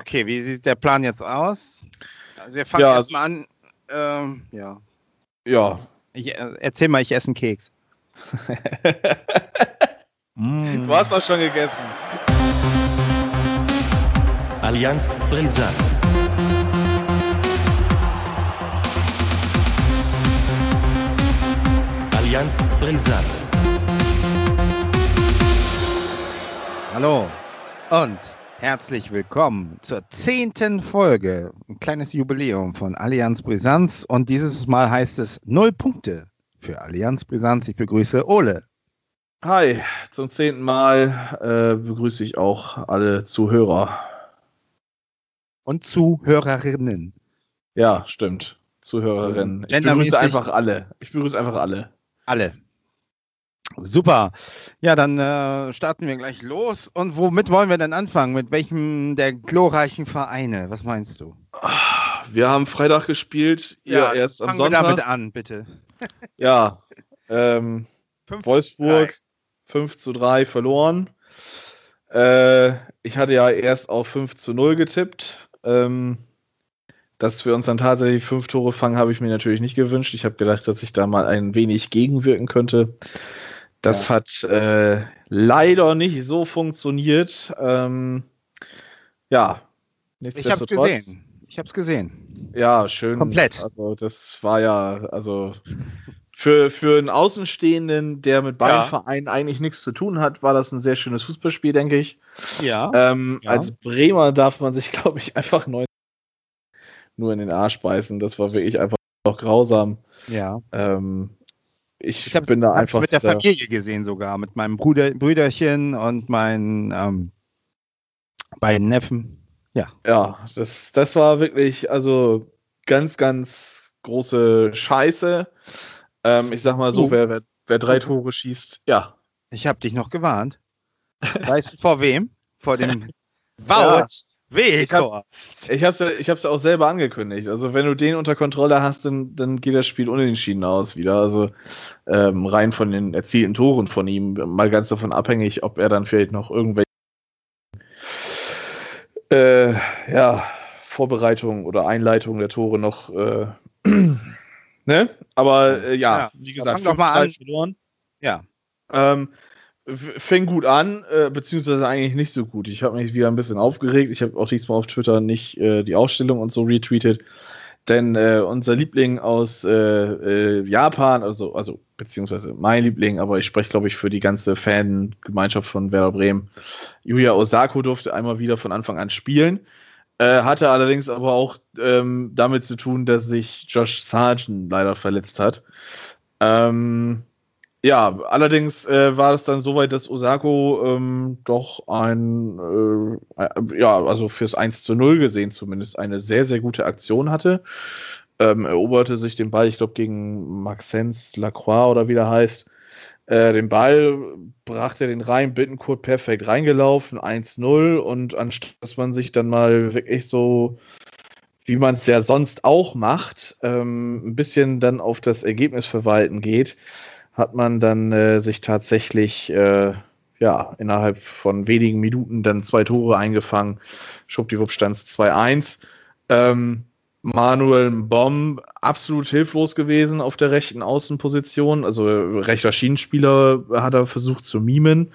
Okay, wie sieht der Plan jetzt aus? Also wir fangen Ja, erstmal an. Ähm, ja. Ja. Ich, äh, erzähl mal, ich esse einen Keks. Mm. Du hast doch schon gegessen. Allianz brisant. Allianz brisant. Hallo und herzlich willkommen zur zehnten Folge. Ein kleines Jubiläum von Allianz Brisanz und dieses Mal heißt es Null Punkte für Allianz Brisanz. Ich begrüße Ole. Hi, zum zehnten Mal äh, begrüße ich auch alle Zuhörer. Und Zuhörerinnen. Ja, stimmt. Zuhörerinnen. Ich begrüße einfach alle. Ich begrüße einfach alle. Alle. Super. Ja, dann äh, starten wir gleich los. Und womit wollen wir denn anfangen? Mit welchem der glorreichen Vereine? Was meinst du? Wir haben Freitag gespielt, ihr erst am fangen wir Sonntag. damit an, bitte. Ja, ähm, Wolfsburg 5 zu 3 verloren. Äh, ich hatte ja erst auf 5 zu 0 getippt. Ähm, dass wir uns dann tatsächlich fünf Tore fangen, habe ich mir natürlich nicht gewünscht. Ich habe gedacht, dass ich da mal ein wenig gegenwirken könnte. Das Ja. hat äh, leider nicht so funktioniert. Ähm, ja, Ich habe es nichtsdestotrotz- gesehen. Ich habe es gesehen. ja, schön. Komplett. Also das war ja, also für, für einen Außenstehenden, der mit beiden Ja. Vereinen eigentlich nichts zu tun hat, war das ein sehr schönes Fußballspiel, denke ich. Ja. Ähm, Ja. Als Bremer darf man sich, glaube ich, einfach neu nur in den Arsch beißen. Das war wirklich einfach noch grausam. ja. Ähm, ich, Ich habe bin da einfach. mit der Familie gesehen sogar, mit meinem Bruder, Brüderchen und meinen ähm, beiden Neffen. Ja, das, das war wirklich, also ganz, ganz große Scheiße. Ähm, ich sag mal so, Oh. wer, wer, wer drei Tore schießt, ja, Ich habe dich noch gewarnt. Weißt du vor wem? Vor dem Ja. Wout Weghorst. Ich habe es ich hab's ja auch selber angekündigt. Also wenn du den unter Kontrolle hast, dann, dann geht das Spiel ohne den Schienen aus wieder. Also ähm, rein von den erzielten Toren von ihm, mal ganz davon abhängig, ob er dann vielleicht noch irgendwelche äh, ja, Vorbereitungen oder Einleitungen der Tore noch äh, ne? Aber äh, ja, Ja, wie gesagt, fang doch mal 5-3 an. verloren. Ja. Ähm, fing gut an, äh, beziehungsweise eigentlich nicht so gut. Ich habe mich wieder ein bisschen aufgeregt. Ich habe auch diesmal auf Twitter nicht äh, die Ausstellung und so retweetet. Denn äh, unser Liebling aus äh, äh, Japan, also, also beziehungsweise mein Liebling, aber ich spreche, glaube ich, für die ganze Fangemeinschaft von Werder Bremen, Yuya Osako durfte einmal wieder von Anfang an spielen. Äh, hatte allerdings aber auch ähm, damit zu tun, dass sich Josh Sargent leider verletzt hat. Ähm, ja, allerdings äh, war es dann soweit, dass Osako ähm, doch ein, äh, ja, also fürs 1 zu 0 gesehen zumindest eine sehr, sehr gute Aktion hatte. Ähm, eroberte sich den Ball, ich glaube, gegen Maxence Lacroix oder wie der heißt. Äh, den Ball brachte den rein, Bittenkurt perfekt reingelaufen, 1-0 und anstatt dass man sich dann mal wirklich so wie man es ja sonst auch macht, ähm, ein bisschen dann auf das Ergebnis verwalten geht, hat man dann äh, sich tatsächlich äh, ja innerhalb von wenigen Minuten dann zwei Tore eingefangen. Schwuppdiwupp stand es 2-1. Ähm, Manuel Bomb absolut hilflos gewesen auf der rechten Außenposition. Also äh, rechter Schienenspieler hat er versucht zu mimen.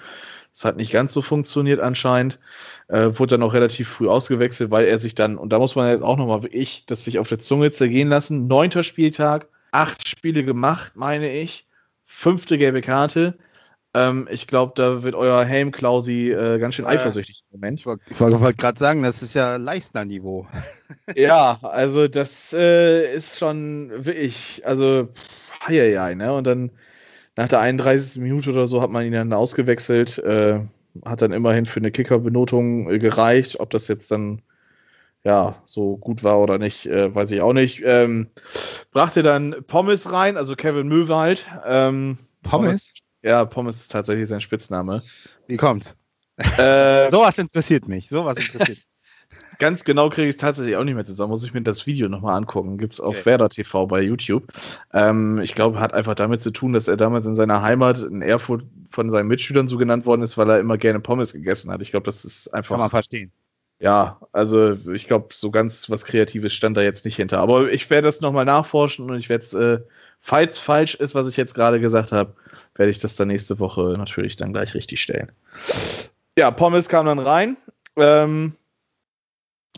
Das hat nicht ganz so funktioniert anscheinend. Äh, wurde dann auch relativ früh ausgewechselt, weil er sich dann, und da muss man jetzt auch nochmal ich, das sich auf der Zunge zergehen lassen. Neunter Spieltag, acht Spiele gemacht, meine ich. Fünfte gelbe Karte. Ähm, ich glaube, da wird euer Helm Klausi äh, ganz schön Äh, eifersüchtig im Moment. Ich wollte wollt, gerade sagen, das ist ja Leistner-Niveau. ja, also das äh, ist schon wirklich, also, pff, heieiei, ne? Und dann nach der 31. Minute oder so hat man ihn dann ausgewechselt, äh, hat dann immerhin für eine Kickerbenotung äh, gereicht. Ob das jetzt dann ja so gut war oder nicht, äh, weiß ich auch nicht. Ähm, brachte dann Pommes rein, also Kevin Möwald. Ähm, Pommes? Ja, Pommes ist tatsächlich sein Spitzname. Wie kommt's? Äh, Sowas interessiert mich. Sowas interessiert mich. Ganz genau kriege ich es tatsächlich auch nicht mehr zusammen. Muss ich mir das Video nochmal angucken. Gibt es auf Okay. Werder TV bei YouTube. Ähm, ich glaube, hat einfach damit zu tun, dass er damals in seiner Heimat in Erfurt von seinen Mitschülern so genannt worden ist, weil er immer gerne Pommes gegessen hat. Ich glaube, das ist Kann man einfach. verstehen. Ja, also ich glaube, so ganz was Kreatives stand da jetzt nicht hinter. Aber ich werde das nochmal nachforschen und ich werde es, äh, falls falsch ist, was ich jetzt gerade gesagt habe, werde ich das dann nächste Woche natürlich dann gleich richtig stellen. Ja, Pommes kam dann rein. Ähm,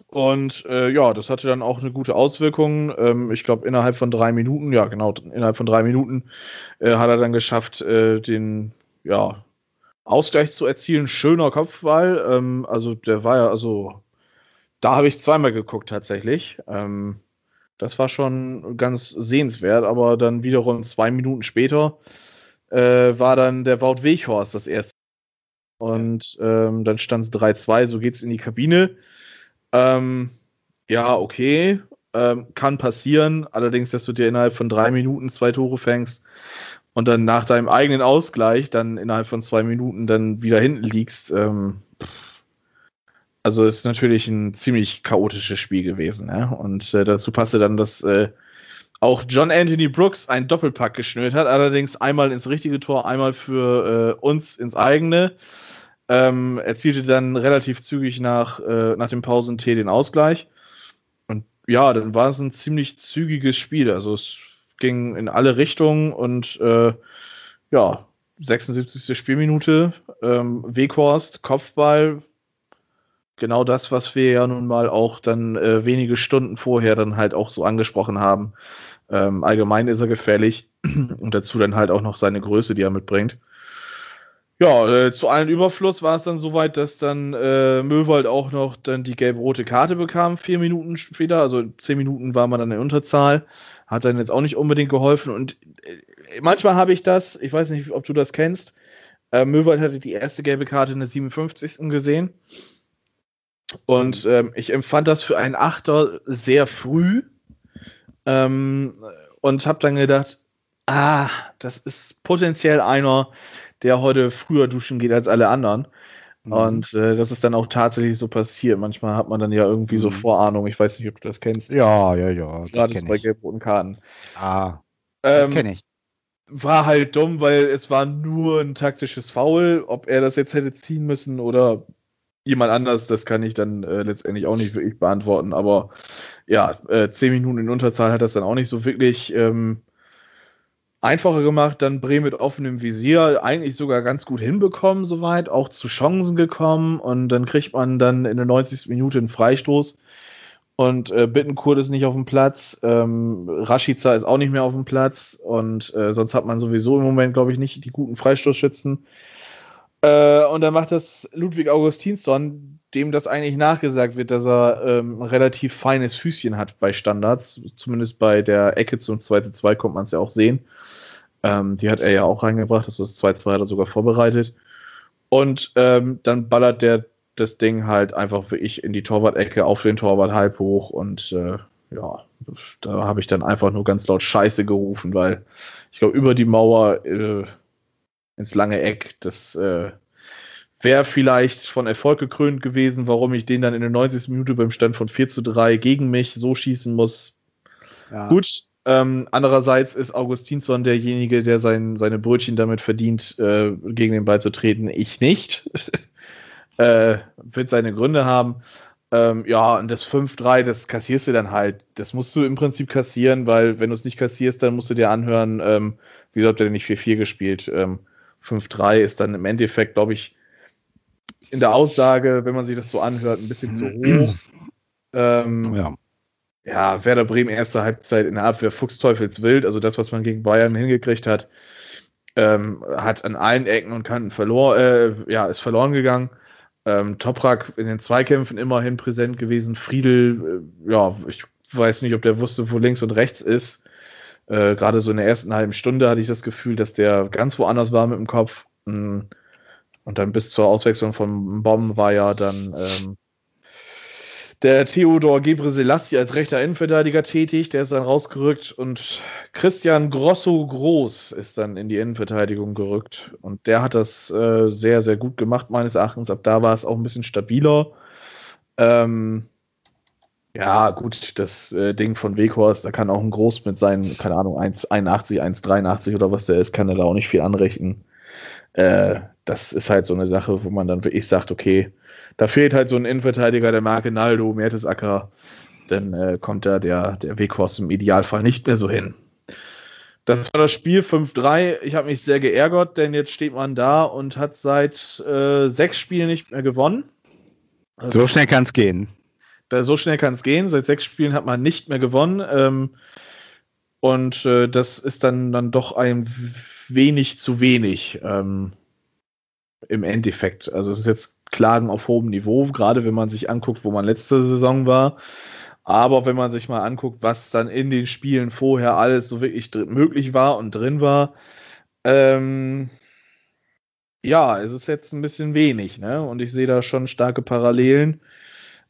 und äh, ja, das hatte dann auch eine gute Auswirkung. Ähm, ich glaube, innerhalb von drei Minuten, ja genau, innerhalb von drei Minuten äh, hat er dann geschafft, äh, den ja, Ausgleich zu erzielen. Schöner Kopfball. Ähm, also der war ja, also da habe ich zweimal geguckt tatsächlich. Ähm, das war schon ganz sehenswert, aber dann wiederum zwei Minuten später äh, war dann der Wout Weghorst das erste. Und ähm, dann stand es 3-2, so geht es in die Kabine. Ähm, ja, okay, ähm, kann passieren. Allerdings, dass du dir innerhalb von drei Minuten zwei Tore fängst und dann nach deinem eigenen Ausgleich dann innerhalb von zwei Minuten dann wieder hinten liegst. Ähm, also ist natürlich ein ziemlich chaotisches Spiel gewesen. Ja? Und äh, dazu passte dann, dass äh, auch John Anthony Brooks einen Doppelpack geschnürt hat, allerdings einmal ins richtige Tor, einmal für äh, uns ins eigene. Ähm, erzielte dann relativ zügig nach, äh, nach dem Pausentee den Ausgleich. Und ja, dann war es ein ziemlich zügiges Spiel. Also es ging in alle Richtungen und äh, ja, 76. Spielminute, ähm, Weghorst, Kopfball, genau das, was wir ja nun mal auch dann äh, wenige Stunden vorher dann halt auch so angesprochen haben. Ähm, allgemein ist er gefährlich und dazu dann halt auch noch seine Größe, die er mitbringt. Ja, äh, zu allen Überfluss war es dann soweit, dass dann äh, Möwald auch noch dann die gelb-rote Karte bekam, vier Minuten später. Also zehn Minuten war man dann in Unterzahl. Hat dann jetzt auch nicht unbedingt geholfen. Und äh, manchmal habe ich das, ich weiß nicht, ob du das kennst. Äh, Möwald hatte die erste gelbe Karte in der 57. gesehen. Und ähm, ich empfand das für einen Achter sehr früh. Ähm, und habe dann gedacht, ah, das ist potenziell einer, der heute früher duschen geht als alle anderen. Mhm. Und äh, das ist dann auch tatsächlich so passiert. Manchmal hat man dann ja irgendwie mhm. so Vorahnung. Ich weiß nicht, ob du das kennst. Ja, ja, ja. Gerade bei gelb-roten Karten. Ah, das ähm, kenne ich. War halt dumm, weil es war nur ein taktisches Foul. Ob er das jetzt hätte ziehen müssen oder jemand anders, das kann ich dann äh, letztendlich auch nicht wirklich beantworten. Aber ja, äh, zehn Minuten in Unterzahl hat das dann auch nicht so wirklich ähm, einfacher gemacht, dann Bremen mit offenem Visier eigentlich sogar ganz gut hinbekommen, soweit, auch zu Chancen gekommen und dann kriegt man dann in der 90. Minute einen Freistoß und äh, Bittenkurt ist nicht auf dem Platz, ähm, Rashica ist auch nicht mehr auf dem Platz und äh, sonst hat man sowieso im Moment, glaube ich, nicht die guten Freistoßschützen. Äh, und dann macht das Ludwig Augustinsson, dem das eigentlich nachgesagt wird, dass er ähm, relativ feines Füßchen hat bei Standards. Zumindest bei der Ecke zum 2-2 kommt man es ja auch sehen. Ähm, die hat er ja auch reingebracht, das ist 2-2 hat er sogar vorbereitet. Und ähm, dann ballert der das Ding halt einfach wie ich in die Torwart-Ecke auf den Torwart halb hoch und äh, ja, da habe ich dann einfach nur ganz laut Scheiße gerufen, weil ich glaube, über die Mauer äh, ins lange Eck, das äh, wäre vielleicht von Erfolg gekrönt gewesen, warum ich den dann in der 90. Minute beim Stand von 4 zu 3 gegen mich so schießen muss. Ja. Gut, ähm, andererseits ist Augustinsson derjenige, der sein, seine Brötchen damit verdient, äh, gegen den Ball zu treten. Ich nicht. äh, wird seine Gründe haben. Ähm, ja, und das 5-3, das kassierst du dann halt. Das musst du im Prinzip kassieren, weil wenn du es nicht kassierst, dann musst du dir anhören, ähm, wieso habt ihr denn nicht 4-4 gespielt? Ähm, 5-3 ist dann im Endeffekt, glaube ich, in der Aussage, wenn man sich das so anhört, ein bisschen zu hoch. Ähm, ja ja, Werder Bremen erste Halbzeit in der Abwehr Fuchsteufelswild, also das, was man gegen Bayern hingekriegt hat, ähm, hat an allen Ecken und Kanten verloren, äh, ja, ist verloren gegangen. Ähm, Toprak in den Zweikämpfen immerhin präsent gewesen. Friedel, äh, ja, ich weiß nicht, ob der wusste, wo links und rechts ist. Äh, Gerade so in der ersten halben Stunde hatte ich das Gefühl, dass der ganz woanders war mit dem Kopf. Mm. Und dann bis zur Auswechslung von Bomben war ja dann ähm, der Theodor Gebre Selassie als rechter Innenverteidiger tätig, der ist dann rausgerückt und Christian Grosso Groß ist dann in die Innenverteidigung gerückt und der hat das äh, sehr, sehr gut gemacht meines Erachtens. Ab da war es auch ein bisschen stabiler. Ähm, ja, gut, das äh, Ding von Weghorst, da kann auch ein Groß mit seinen, keine Ahnung, 1,81, 1,83 oder was der ist, kann er da auch nicht viel anrichten. äh, das ist halt so eine Sache, wo man dann wirklich sagt, okay, da fehlt halt so ein Innenverteidiger der Marke Naldo, Mertesacker, dann äh, kommt da der, der Weghorst im Idealfall nicht mehr so hin. Das war das Spiel 5-3. Ich habe mich sehr geärgert, denn jetzt steht man da und hat seit äh, sechs Spielen nicht mehr gewonnen. Also, so schnell kann es gehen. Da, so schnell kann es gehen. Seit sechs Spielen hat man nicht mehr gewonnen. Ähm, und äh, das ist dann, dann doch ein wenig zu wenig ähm, im Endeffekt. Also es ist jetzt Klagen auf hohem Niveau, gerade wenn man sich anguckt, wo man letzte Saison war. Aber wenn man sich mal anguckt, was dann in den Spielen vorher alles so wirklich möglich war und drin war, ähm, ja, es ist jetzt ein bisschen wenig, ne? Und ich sehe da schon starke Parallelen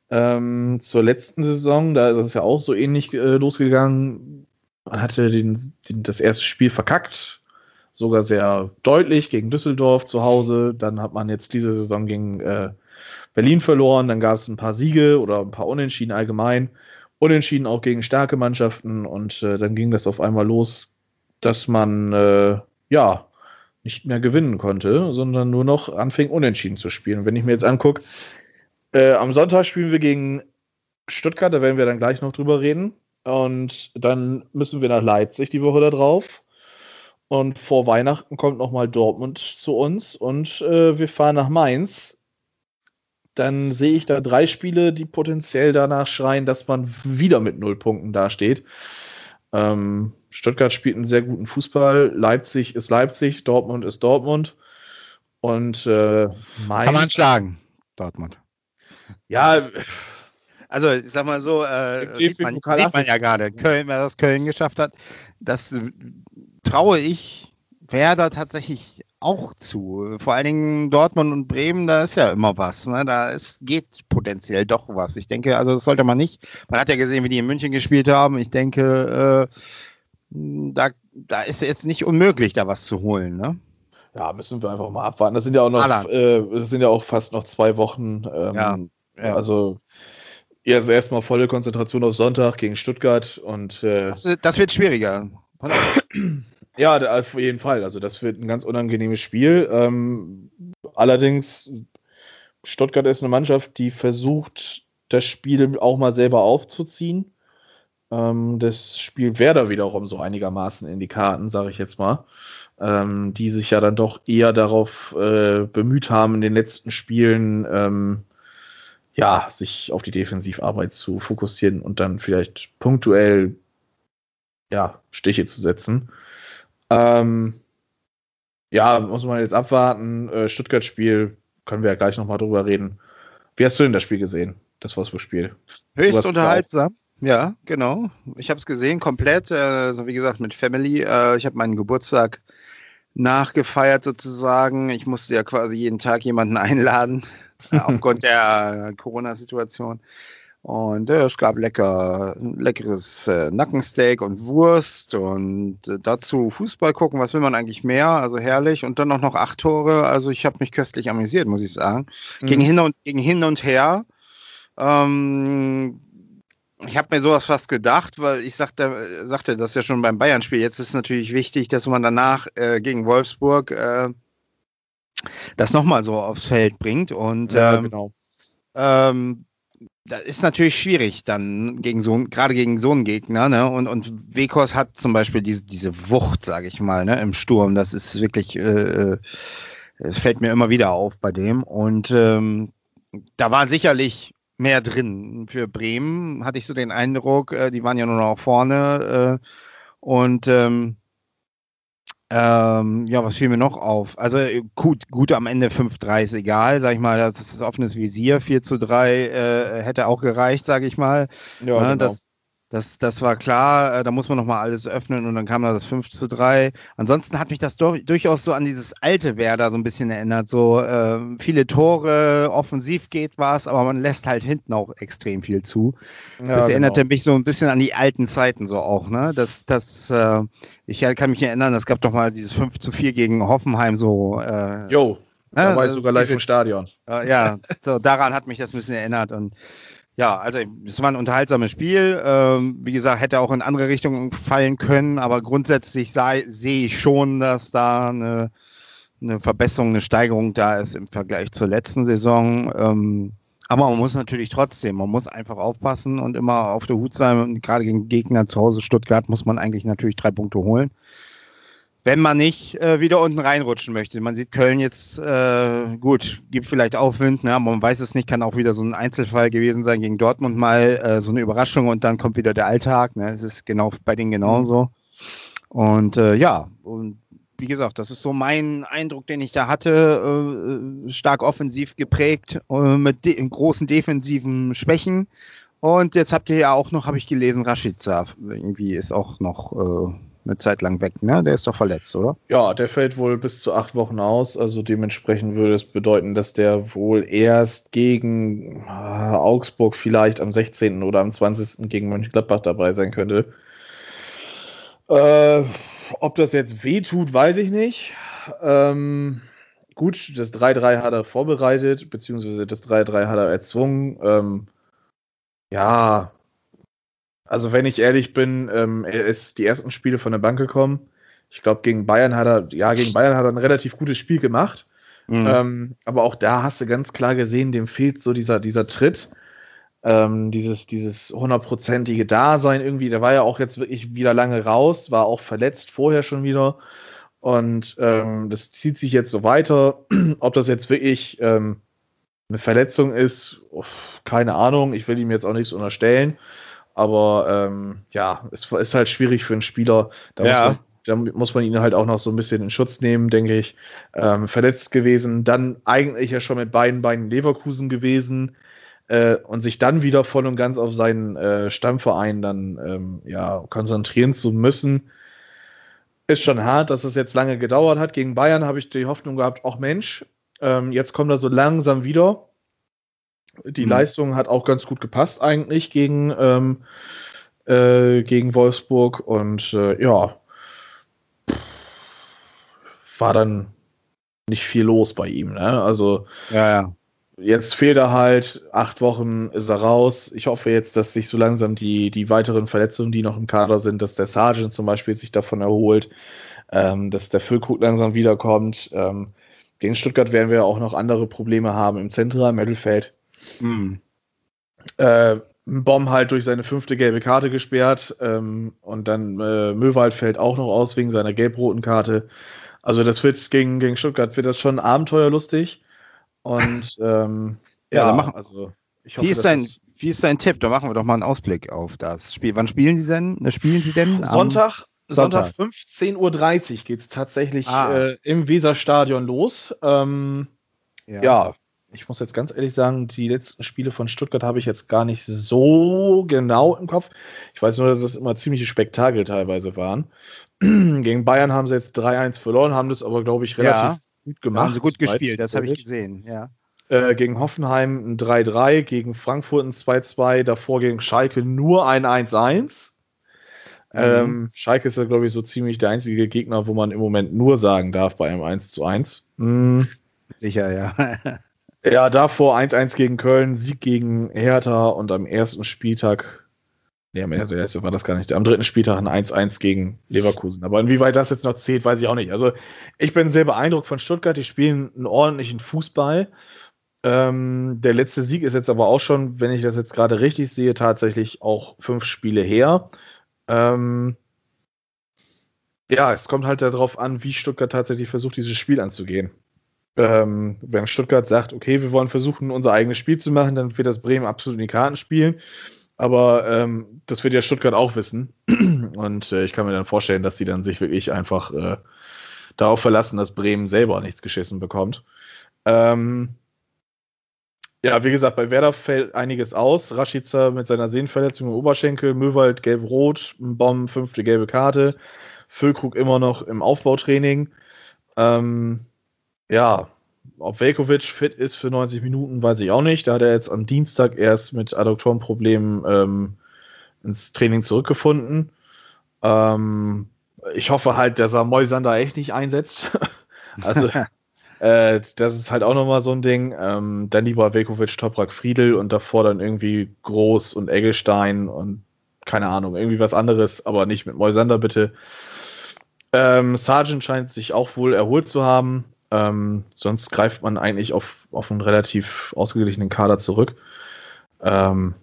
ähm, zur letzten Saison. Da ist es ja auch so ähnlich äh, losgegangen. Man hatte den, den, das erste Spiel verkackt, sogar sehr deutlich gegen Düsseldorf zu Hause. Dann hat man jetzt diese Saison gegen äh, Berlin verloren. Dann gab es ein paar Siege oder ein paar Unentschieden allgemein. Unentschieden auch gegen starke Mannschaften. Und äh, dann ging das auf einmal los, dass man äh, ja nicht mehr gewinnen konnte, sondern nur noch anfing unentschieden zu spielen. Und wenn ich mir jetzt angucke, äh, am Sonntag spielen wir gegen Stuttgart, da werden wir dann gleich noch drüber reden. Und dann müssen wir nach Leipzig die Woche da drauf. Und vor Weihnachten kommt nochmal Dortmund zu uns und äh, wir fahren nach Mainz. Dann sehe ich da drei Spiele, die potenziell danach schreien, dass man wieder mit null Punkten dasteht. Ähm, Stuttgart spielt einen sehr guten Fußball, Leipzig ist Leipzig, Dortmund ist Dortmund. Und äh, Mainz. Kann man schlagen, Dortmund. Ja, also ich sag mal so, äh, sieht, man, sieht man ja gerade, Köln, wer das Köln geschafft hat, das traue ich Werder tatsächlich auch zu. Vor allen Dingen Dortmund und Bremen, da ist ja immer was. Ne? Da ist, geht potenziell doch was. Ich denke, also das sollte man nicht. Man hat ja gesehen, wie die in München gespielt haben. Ich denke, äh, da, da ist jetzt nicht unmöglich, da was zu holen. Ne? Ja, müssen wir einfach mal abwarten. Das sind ja auch noch, äh, das sind ja auch fast noch zwei Wochen. Ähm, ja, ja. Also jetzt erstmal volle Konzentration auf Sonntag gegen Stuttgart und äh, das, das, wird schwieriger. ja, auf jeden Fall. Also das wird ein ganz unangenehmes Spiel. Ähm, allerdings Stuttgart ist eine Mannschaft, die versucht, das Spiel auch mal selber aufzuziehen. Ähm, das spielt Werder wiederum so einigermaßen in die Karten, sage ich jetzt mal. Ähm, die sich ja dann doch eher darauf äh, bemüht haben, in den letzten Spielen ähm, ja, sich auf die Defensivarbeit zu fokussieren und dann vielleicht punktuell ja, Stiche zu setzen. Ähm, ja, muss man jetzt abwarten. Äh, Stuttgart-Spiel können wir ja gleich nochmal drüber reden. Wie hast du denn das Spiel gesehen? Das Wolfsburg-Spiel? Höchst unterhaltsam. Ja, genau. Ich habe es gesehen, komplett. Äh, so wie gesagt, mit Family. Äh, ich habe meinen Geburtstag nachgefeiert sozusagen. Ich musste ja quasi jeden Tag jemanden einladen, aufgrund der Corona-Situation. Und äh, es gab lecker, leckeres äh, Nackensteak und Wurst und äh, dazu Fußball gucken. Was will man eigentlich mehr? Also herrlich. Und dann auch noch acht Tore. Also ich habe mich köstlich amüsiert, muss ich sagen. Mhm. Ging, hin und, ging hin und her. Ähm, ich habe mir sowas fast gedacht, weil ich sagte, sagte das ja schon beim Bayern-Spiel. Jetzt ist natürlich wichtig, dass man danach äh, gegen Wolfsburg äh, das nochmal so aufs Feld bringt. Und ja, ähm, genau. ähm, das ist natürlich schwierig dann gegen so gerade gegen so einen Gegner, ne? Und und Wekos hat zum Beispiel diese diese Wucht, sage ich mal, ne, im Sturm. Das ist wirklich, äh, äh fällt mir immer wieder auf bei dem. Und ähm, da war sicherlich mehr drin. Für Bremen hatte ich so den Eindruck, äh, die waren ja nur noch vorne äh, und ähm, ähm, ja, was fiel mir noch auf? Also äh, gut, gut am Ende 5-3 ist egal, sag ich mal, das ist das offenes Visier, 4 zu 3 äh, hätte auch gereicht, sag ich mal. Ja, ne, genau. das, das, das war klar, äh, da muss man nochmal alles öffnen und dann kam da das 5 zu 3. Ansonsten hat mich das doch, durchaus so an dieses alte Werder so ein bisschen erinnert. So äh, viele Tore, offensiv geht was, aber man lässt halt hinten auch extrem viel zu. Ja, das erinnerte genau. mich so ein bisschen an die alten Zeiten so auch, ne? Das, das, äh, ich kann mich erinnern, es gab doch mal dieses 5 zu 4 gegen Hoffenheim so. Äh, jo, da ne? war ich sogar live im Stadion. Ja, so daran hat mich das ein bisschen erinnert und ja, also es war ein unterhaltsames Spiel. Ähm, wie gesagt, hätte auch in andere Richtungen fallen können, aber grundsätzlich sehe ich schon, dass da eine, eine Verbesserung, eine Steigerung da ist im Vergleich zur letzten Saison. Ähm, aber man muss natürlich trotzdem, man muss einfach aufpassen und immer auf der Hut sein. Und gerade gegen Gegner zu Hause Stuttgart muss man eigentlich natürlich drei Punkte holen. Wenn man nicht äh, wieder unten reinrutschen möchte. Man sieht Köln jetzt, äh, gut, gibt vielleicht Aufwind, ne, aber man weiß es nicht, kann auch wieder so ein Einzelfall gewesen sein gegen Dortmund mal, äh, so eine Überraschung und dann kommt wieder der Alltag. Ne? Es ist genau bei denen genauso. Und äh, ja, und wie gesagt, das ist so mein Eindruck, den ich da hatte. Äh, stark offensiv geprägt, äh, mit de großen defensiven Schwächen. Und jetzt habt ihr ja auch noch, habe ich gelesen, Rashica. Irgendwie ist auch noch äh, eine Zeit lang weg, ne? Der ist doch verletzt, oder? Ja, der fällt wohl bis zu acht Wochen aus. Also dementsprechend würde es bedeuten, dass der wohl erst gegen äh, Augsburg vielleicht am 16. oder am 20. gegen Mönchengladbach dabei sein könnte. Äh, ob das jetzt weh tut, weiß ich nicht. Ähm, gut, das 3-3 hat er vorbereitet, beziehungsweise das 3-3 hat er erzwungen. Ähm, ja, also wenn ich ehrlich bin, ähm, er ist die ersten Spiele von der Bank gekommen. Ich glaube, gegen Bayern hat er, ja, gegen Bayern hat er ein relativ gutes Spiel gemacht. Mhm. Ähm, aber auch da hast du ganz klar gesehen, dem fehlt so dieser, dieser Tritt ähm, dieses, dieses hundertprozentige Dasein irgendwie, der war ja auch jetzt wirklich wieder lange raus, war auch verletzt vorher schon wieder. Und ähm, das zieht sich jetzt so weiter. Ob das jetzt wirklich ähm, eine Verletzung ist, keine Ahnung. Ich will ihm jetzt auch nichts unterstellen. Aber ähm, ja, es ist halt schwierig für einen Spieler. Da, ja. muss man, da muss man ihn halt auch noch so ein bisschen in Schutz nehmen, denke ich. Ähm, verletzt gewesen, dann eigentlich ja schon mit beiden Beinen Leverkusen gewesen äh, und sich dann wieder voll und ganz auf seinen äh, Stammverein dann ähm, ja, konzentrieren zu müssen, ist schon hart, dass es jetzt lange gedauert hat. Gegen Bayern habe ich die Hoffnung gehabt, auch Mensch, ähm, jetzt kommt er so langsam wieder. Die mhm. Leistung hat auch ganz gut gepasst eigentlich gegen, ähm, äh, gegen Wolfsburg und äh, ja, war dann nicht viel los bei ihm. Ne? Also ja, ja jetzt fehlt er halt, acht Wochen ist er raus. Ich hoffe jetzt, dass sich so langsam die, die weiteren Verletzungen, die noch im Kader sind, dass der Sergeant zum Beispiel sich davon erholt, ähm, dass der Füllkrug langsam wiederkommt. Ähm, gegen Stuttgart werden wir auch noch andere Probleme haben im zentralen Mittelfeld. Mhm. Äh, Bomb halt durch seine fünfte gelbe Karte gesperrt ähm, und dann äh, Möwald fällt auch noch aus wegen seiner gelb-roten Karte. Also das wird gegen, gegen Stuttgart wird das schon abenteuerlustig. Und ähm, ja, ja machen, also ich hoffe, wie, ist dein, wie ist dein Tipp? Da machen wir doch mal einen Ausblick auf das Spiel. Wann spielen Sie denn? Ne, spielen Sie denn? Sonntag, Sonntag, Sonntag 15.30 Uhr geht es tatsächlich ah. äh, im Weserstadion los. Ähm, ja. ja. Ich muss jetzt ganz ehrlich sagen, die letzten Spiele von Stuttgart habe ich jetzt gar nicht so genau im Kopf. Ich weiß nur, dass es immer ziemliche Spektakel teilweise waren. Gegen Bayern haben sie jetzt 3-1 verloren, haben das aber, glaube ich, relativ ja gut gemacht. Haben sie gut gespielt, das habe ich gesehen, ja. Äh, gegen Hoffenheim ein 3-3, gegen Frankfurt ein 2-2, davor gegen Schalke nur ein 1-1. Mhm. Ähm, Schalke ist ja, glaube ich, so ziemlich der einzige Gegner, wo man im Moment nur sagen darf bei einem 1 zu 1. Mhm. Sicher, ja. ja, davor 1-1 gegen Köln, Sieg gegen Hertha und am ersten Spieltag Nee, am ersten war das gar nicht. Am dritten Spieltag ein 1-1 gegen Leverkusen. Aber inwieweit das jetzt noch zählt, weiß ich auch nicht. Also ich bin sehr beeindruckt von Stuttgart. Die spielen einen ordentlichen Fußball. Ähm, der letzte Sieg ist jetzt aber auch schon, wenn ich das jetzt gerade richtig sehe, tatsächlich auch fünf Spiele her. Ähm, ja, es kommt halt darauf an, wie Stuttgart tatsächlich versucht, dieses Spiel anzugehen. Ähm, wenn Stuttgart sagt, okay, wir wollen versuchen, unser eigenes Spiel zu machen, dann wird das Bremen absolut in die Karten spielen. Aber ähm, das wird ja Stuttgart auch wissen. Und äh, ich kann mir dann vorstellen, dass sie dann sich wirklich einfach äh, darauf verlassen, dass Bremen selber nichts geschissen bekommt. Ähm, ja, wie gesagt, bei Werder fällt einiges aus. Rashica mit seiner Sehnenverletzung im Oberschenkel, Möwald gelb-rot, Bomb fünfte gelbe Karte, Füllkrug immer noch im Aufbautraining. Ähm, ja, ob Velkovic fit ist für 90 Minuten, weiß ich auch nicht. Da hat er jetzt am Dienstag erst mit Adduktorenproblemen ähm, ins Training zurückgefunden. Ähm, ich hoffe halt, dass er Moisander echt nicht einsetzt. also, äh, das ist halt auch nochmal so ein Ding. Ähm, dann lieber Velkovic, Toprak, Friedel und davor dann irgendwie Groß und Eggestein und keine Ahnung, irgendwie was anderes, aber nicht mit Moisander bitte. Ähm, Sargent scheint sich auch wohl erholt zu haben. Ähm, sonst greift man eigentlich auf, auf einen relativ ausgeglichenen Kader zurück. Ähm,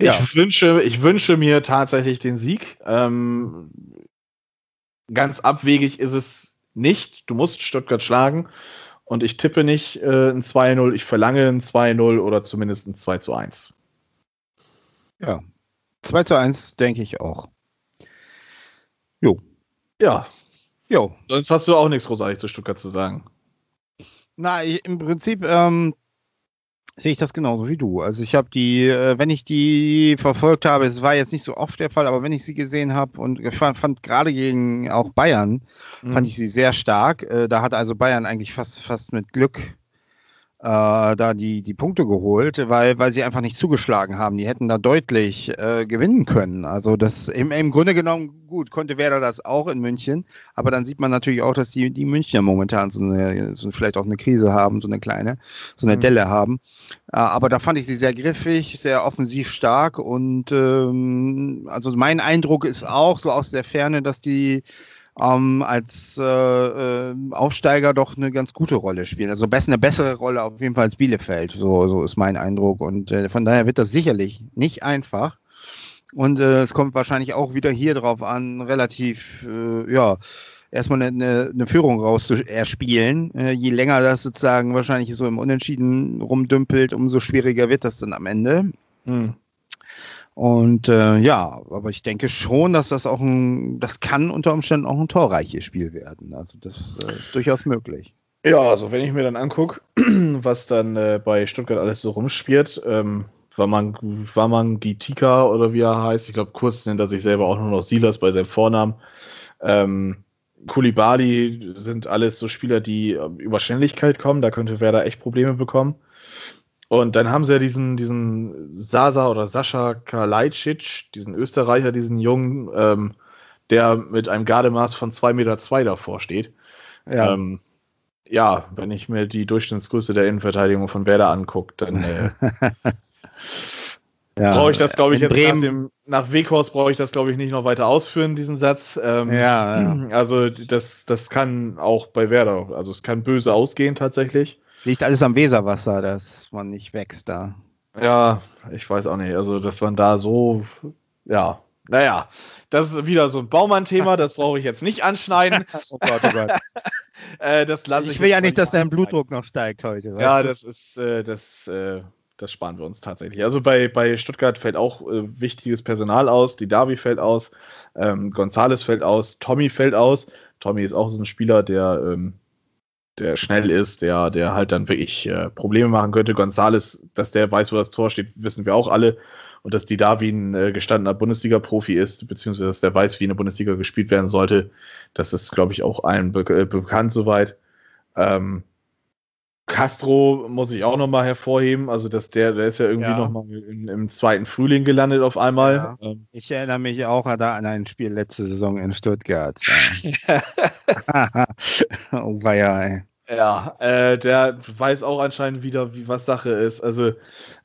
Ja. ich, wünsche, ich wünsche mir tatsächlich den Sieg. Ähm, ganz abwegig ist es nicht. Du musst Stuttgart schlagen. Und ich tippe nicht äh, ein 2-0, ich verlange ein 2-0 oder zumindest ein 2 zu 1. Ja. 2 zu 1 denke ich auch. Jo. Ja, Jo. sonst hast du auch nichts großartig zu Stuttgart zu sagen. Na, ich, im Prinzip ähm, sehe ich das genauso wie du. Also ich habe die, äh, wenn ich die verfolgt habe, es war jetzt nicht so oft der Fall, aber wenn ich sie gesehen habe und ich fand, fand gerade gegen auch Bayern, fand ich sie sehr stark. Äh, da hat also Bayern eigentlich fast, fast mit Glück äh, da die, die Punkte geholt, weil, weil sie einfach nicht zugeschlagen haben. Die hätten da deutlich äh, gewinnen können. Also das im, im Grunde genommen, gut, konnte Werder das auch in München, aber dann sieht man natürlich auch, dass die, die Münchner momentan so eine, so vielleicht auch eine Krise haben, so eine kleine, so eine Mhm. Delle haben. Äh, aber da fand ich sie sehr griffig, sehr offensiv stark und ähm, also mein Eindruck ist auch so aus der Ferne, dass die ähm, als äh, äh, Aufsteiger doch eine ganz gute Rolle spielen. Also besser, eine bessere Rolle auf jeden Fall als Bielefeld. So, so ist mein Eindruck. Und äh, von daher wird das sicherlich nicht einfach. Und äh, es kommt wahrscheinlich auch wieder hier drauf an, relativ, äh, ja, erstmal eine, eine, Führung rauszuerspielen. Äh, je länger das sozusagen wahrscheinlich so im Unentschieden rumdümpelt, umso schwieriger wird das dann am Ende. Hm. Und äh, ja, aber ich denke schon, dass das auch ein, das kann unter Umständen auch ein torreiches Spiel werden. Also das äh, ist durchaus möglich. Ja, also wenn ich mir dann angucke, was dann äh, bei Stuttgart alles so rumspielt, ähm, Waman Gitika oder wie er heißt, ich glaube, kurz nennt er sich selber auch nur noch Silas bei seinem Vornamen. Ähm, Kulibali sind alles so Spieler, die äh, über Schnelligkeit kommen, da könnte Werder echt Probleme bekommen. Und dann haben sie ja diesen, diesen Sasa oder Sascha Kalajdzic, diesen Österreicher, diesen Jungen, ähm, der mit einem Gardemaß von 2,2 Meter zwei davor steht. Ja, Ähm, ja, wenn ich mir die Durchschnittsgröße der Innenverteidigung von Werder angucke, dann äh, ja. brauche ich das, glaube ich, In jetzt Bremen, nach, dem, nach Weghorst brauche ich das, glaube ich, nicht noch weiter ausführen, diesen Satz. Ähm, Ja, ja. Also das, das kann auch bei Werder, also es kann böse ausgehen tatsächlich. Es liegt alles am Weserwasser, dass man nicht wächst da. Ja, ich weiß auch nicht, also dass man da so, ja, naja, das ist wieder so ein Baumann-Thema, das brauche ich jetzt nicht anschneiden. Oh Gott, oh Gott. Äh, das lasse Ich will ja nicht, dass dein. Blutdruck noch steigt heute. Ja, du? das ist, äh, das, äh, das sparen wir uns tatsächlich. Also bei, bei Stuttgart fällt auch äh, wichtiges Personal aus. Die Davi fällt aus, ähm, Gonzales fällt aus, Tommy fällt aus. Tommy ist auch so ein Spieler, der, ähm, der schnell ist, der, der halt dann wirklich äh, Probleme machen könnte. Gonzales, dass der weiß, wo das Tor steht, wissen wir auch alle. Und dass die Davi ein äh, gestandener Bundesliga-Profi ist, beziehungsweise dass der weiß, wie eine Bundesliga gespielt werden sollte, das ist, glaube ich, auch allen be äh, bekannt soweit. Ähm, Castro muss ich auch nochmal hervorheben, also dass der, der ist ja irgendwie Ja. nochmal im zweiten Frühling gelandet auf einmal. Ja. Ähm, Ich erinnere mich auch da an ein Spiel letzte Saison in Stuttgart. Ja. oh, war ja, ey. Ja, äh, der weiß auch anscheinend wieder, wie was Sache ist. Also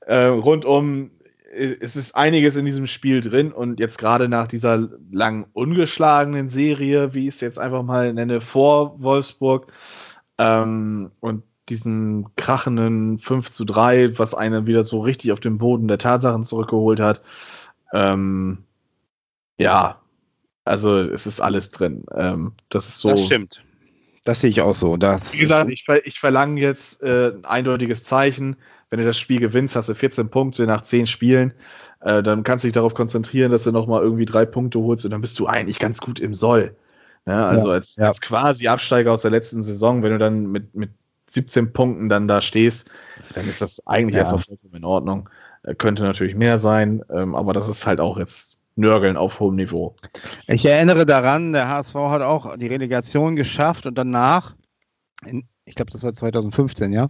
äh, rundum äh, es ist einiges in diesem Spiel drin und jetzt gerade nach dieser lang ungeschlagenen Serie, wie ich es jetzt einfach mal nenne, vor Wolfsburg ähm, und diesen krachenden 5 zu 3, was einen wieder so richtig auf den Boden der Tatsachen zurückgeholt hat. Ähm, ja, also es ist alles drin. Ähm, das ist so. Das stimmt. Das sehe ich auch so. Das Wie gesagt, ich, ich verlange jetzt äh, ein eindeutiges Zeichen. Wenn du das Spiel gewinnst, hast du 14 Punkte nach 10 Spielen. Äh, dann kannst du dich darauf konzentrieren, dass du nochmal irgendwie drei Punkte holst und dann bist du eigentlich ganz gut im Soll. Ja, also Ja, als, ja. als quasi Absteiger aus der letzten Saison, wenn du dann mit, mit 17 Punkten dann da stehst, dann ist das eigentlich Ja. erstmal vollkommen in Ordnung. Äh, könnte natürlich mehr sein, ähm, aber das ist halt auch jetzt Nörgeln auf hohem Niveau. ich erinnere daran, der HSV hat auch die Relegation geschafft und danach, in, ich glaube, das war 2015, ja,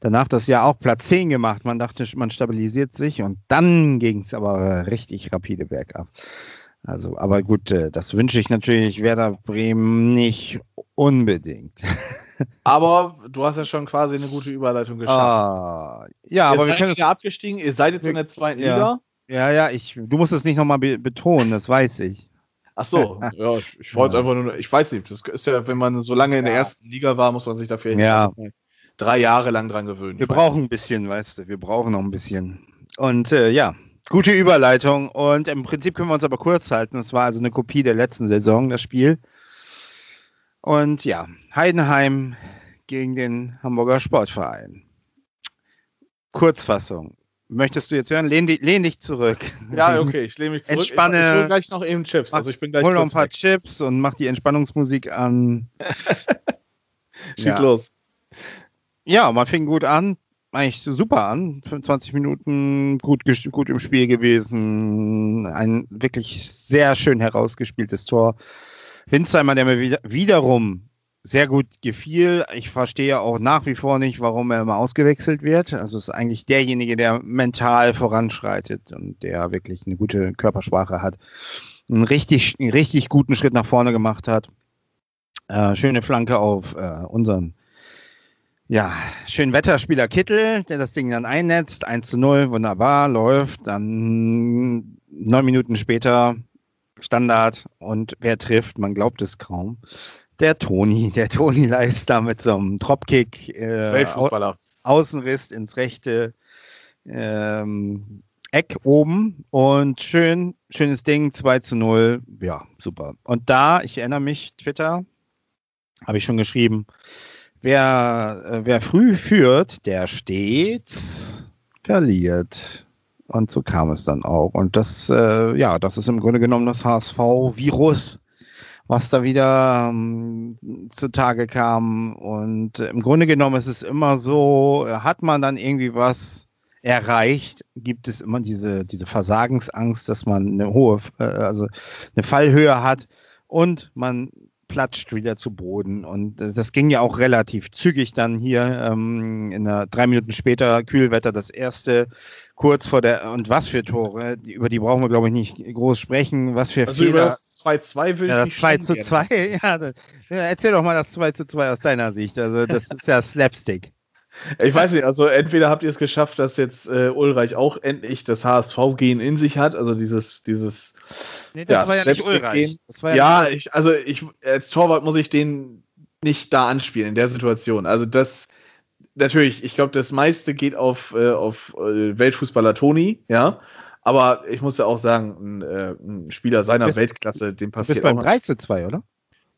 danach das Jahr auch Platz 10 gemacht. Man dachte, man stabilisiert sich und dann ging es aber richtig rapide bergab. Also, aber gut, äh, das wünsche ich natürlich Werder Bremen nicht unbedingt. Aber du hast ja schon quasi eine gute Überleitung geschafft. Ah, ja, aber ihr wir seid können wieder abgestiegen, ihr seid jetzt in der zweiten Ja. Liga. Ja, ja, ich, du musst es nicht nochmal be betonen, das weiß ich. Ach so, ja, ich, ich wollte Ja. einfach nur, ich weiß nicht, das ist ja, wenn man so lange in der ersten Liga war, muss man sich dafür Ja. drei Jahre lang dran gewöhnen. Wir brauchen ein bisschen, weißt du, wir brauchen noch ein bisschen. Und äh, ja, gute Überleitung. Und im Prinzip können wir uns aber kurz halten. Es war also eine Kopie der letzten Saison, das Spiel. Und ja, Heidenheim gegen den Hamburger Sportverein. Kurzfassung. Möchtest du jetzt hören? Lehn, dich- lehn dich zurück. Ja, okay, ich lehne mich zurück. Entspanne. Ich, ich hol gleich noch eben Chips. Also ich bin gleich Hol noch ein paar weg. Chips und mach die Entspannungsmusik an. Schieß Ja. los. Ja, man fing gut an, eigentlich super an. 25 Minuten gut, gut im Spiel gewesen. Ein wirklich sehr schön herausgespieltes Tor. Winzheimer, der mir wieder, wiederum sehr gut gefiel. Ich verstehe auch nach wie vor nicht, warum er immer ausgewechselt wird. Also ist eigentlich derjenige, der mental voranschreitet und der wirklich eine gute Körpersprache hat. Einen richtig, einen richtig guten Schritt nach vorne gemacht hat. Äh, schöne Flanke auf äh, unseren ja, schön Wetterspieler Kittel, der das Ding dann einnetzt. 1 zu 0, wunderbar, läuft. Dann neun Minuten später Standard und wer trifft, man glaubt es kaum. Der Toni, der Toni leist da mit so einem Dropkick äh, Au. Außenriss ins rechte ähm, Eck oben und schön, schönes Ding, 2 zu 0. Ja, super. Und da, ich erinnere mich, Twitter, habe ich schon geschrieben, wer, äh, wer früh führt, der stets verliert. Und so kam es dann auch. Und das, äh, ja, das ist im Grunde genommen das HSV-Virus, was da wieder ähm, zutage kam. Und im Grunde genommen ist es immer so, äh, hat man dann irgendwie was erreicht, gibt es immer diese, diese Versagensangst, dass man eine hohe, äh, also eine Fallhöhe hat und man platscht wieder zu Boden. Und äh, das ging ja auch relativ zügig dann hier ähm, in der drei Minuten später Kühlwetter das erste kurz vor der und was für Tore, über die brauchen wir glaube ich nicht groß sprechen, was für Also über Fehler. das 2-2 will Ja, ich das nicht 2 zu gerne. 2, ja, das, ja, erzähl doch mal das 2 zu 2 aus deiner Sicht. Also das ist ja Slapstick. Ich weiß nicht, also entweder habt ihr es geschafft, dass jetzt äh, Ulreich auch endlich das HSV-Gen in sich hat, also dieses, dieses Nee, das war ja nicht Ulreich. War Ja, ich, also ich, als Torwart muss ich den nicht da anspielen in der Situation. Also das, natürlich, ich glaube, das meiste geht auf, äh, auf äh, Weltfußballer Toni, ja. Aber ich muss ja auch sagen, ein, äh, ein Spieler seiner Bist- Weltklasse, dem du bist passiert beim auch. 3 zu 2, oder?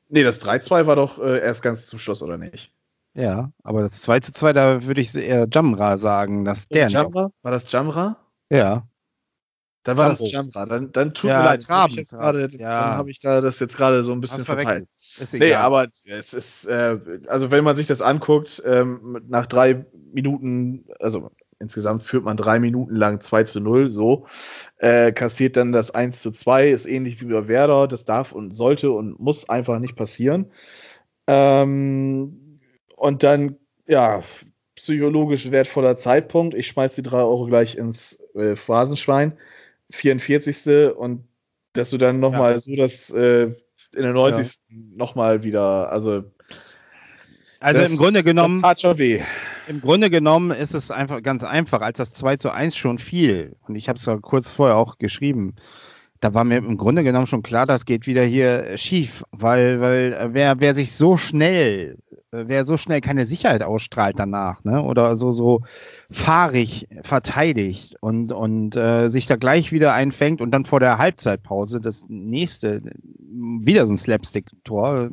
Nee, das 3-2 war doch äh, erst ganz zum Schluss, oder nicht? Ja, aber das 2 zu 2, da würde ich eher Jamra sagen, dass der. Jamra? War das Jamra? Ja. Dann war Jamro. das Jamra. Dann, dann tut Ja, mir leid. dann hab Traben, Traben. gerade, Ja. Dann habe ich da das jetzt gerade so ein bisschen verpeilt. Nee, aber es ist, äh, also wenn man sich das anguckt, ähm, nach drei Minuten, also insgesamt führt man drei Minuten lang 2 zu 0, so, äh, kassiert dann das 1 zu 2, ist ähnlich wie bei Werder, das darf und sollte und muss einfach nicht passieren. Ähm, und dann, ja, psychologisch wertvoller Zeitpunkt, ich schmeiß die drei Euro gleich ins äh, Phrasenschwein, 44. und dass du dann nochmal Ja. so das äh, in der 90. nochmal wieder, also also das- im Grunde genommen, Das tat schon weh. im Grunde genommen ist es einfach ganz einfach, als das 2 zu 1 schon fiel, und ich habe es ja kurz vorher auch geschrieben, da war mir im Grunde genommen schon klar, das geht wieder hier äh, schief, weil, weil äh, wer, wer sich so schnell, äh, wer so schnell keine Sicherheit ausstrahlt danach, ne, oder so, so fahrig verteidigt und, und äh, sich da gleich wieder einfängt und dann vor der Halbzeitpause das nächste, wieder so ein Slapstick-Tor,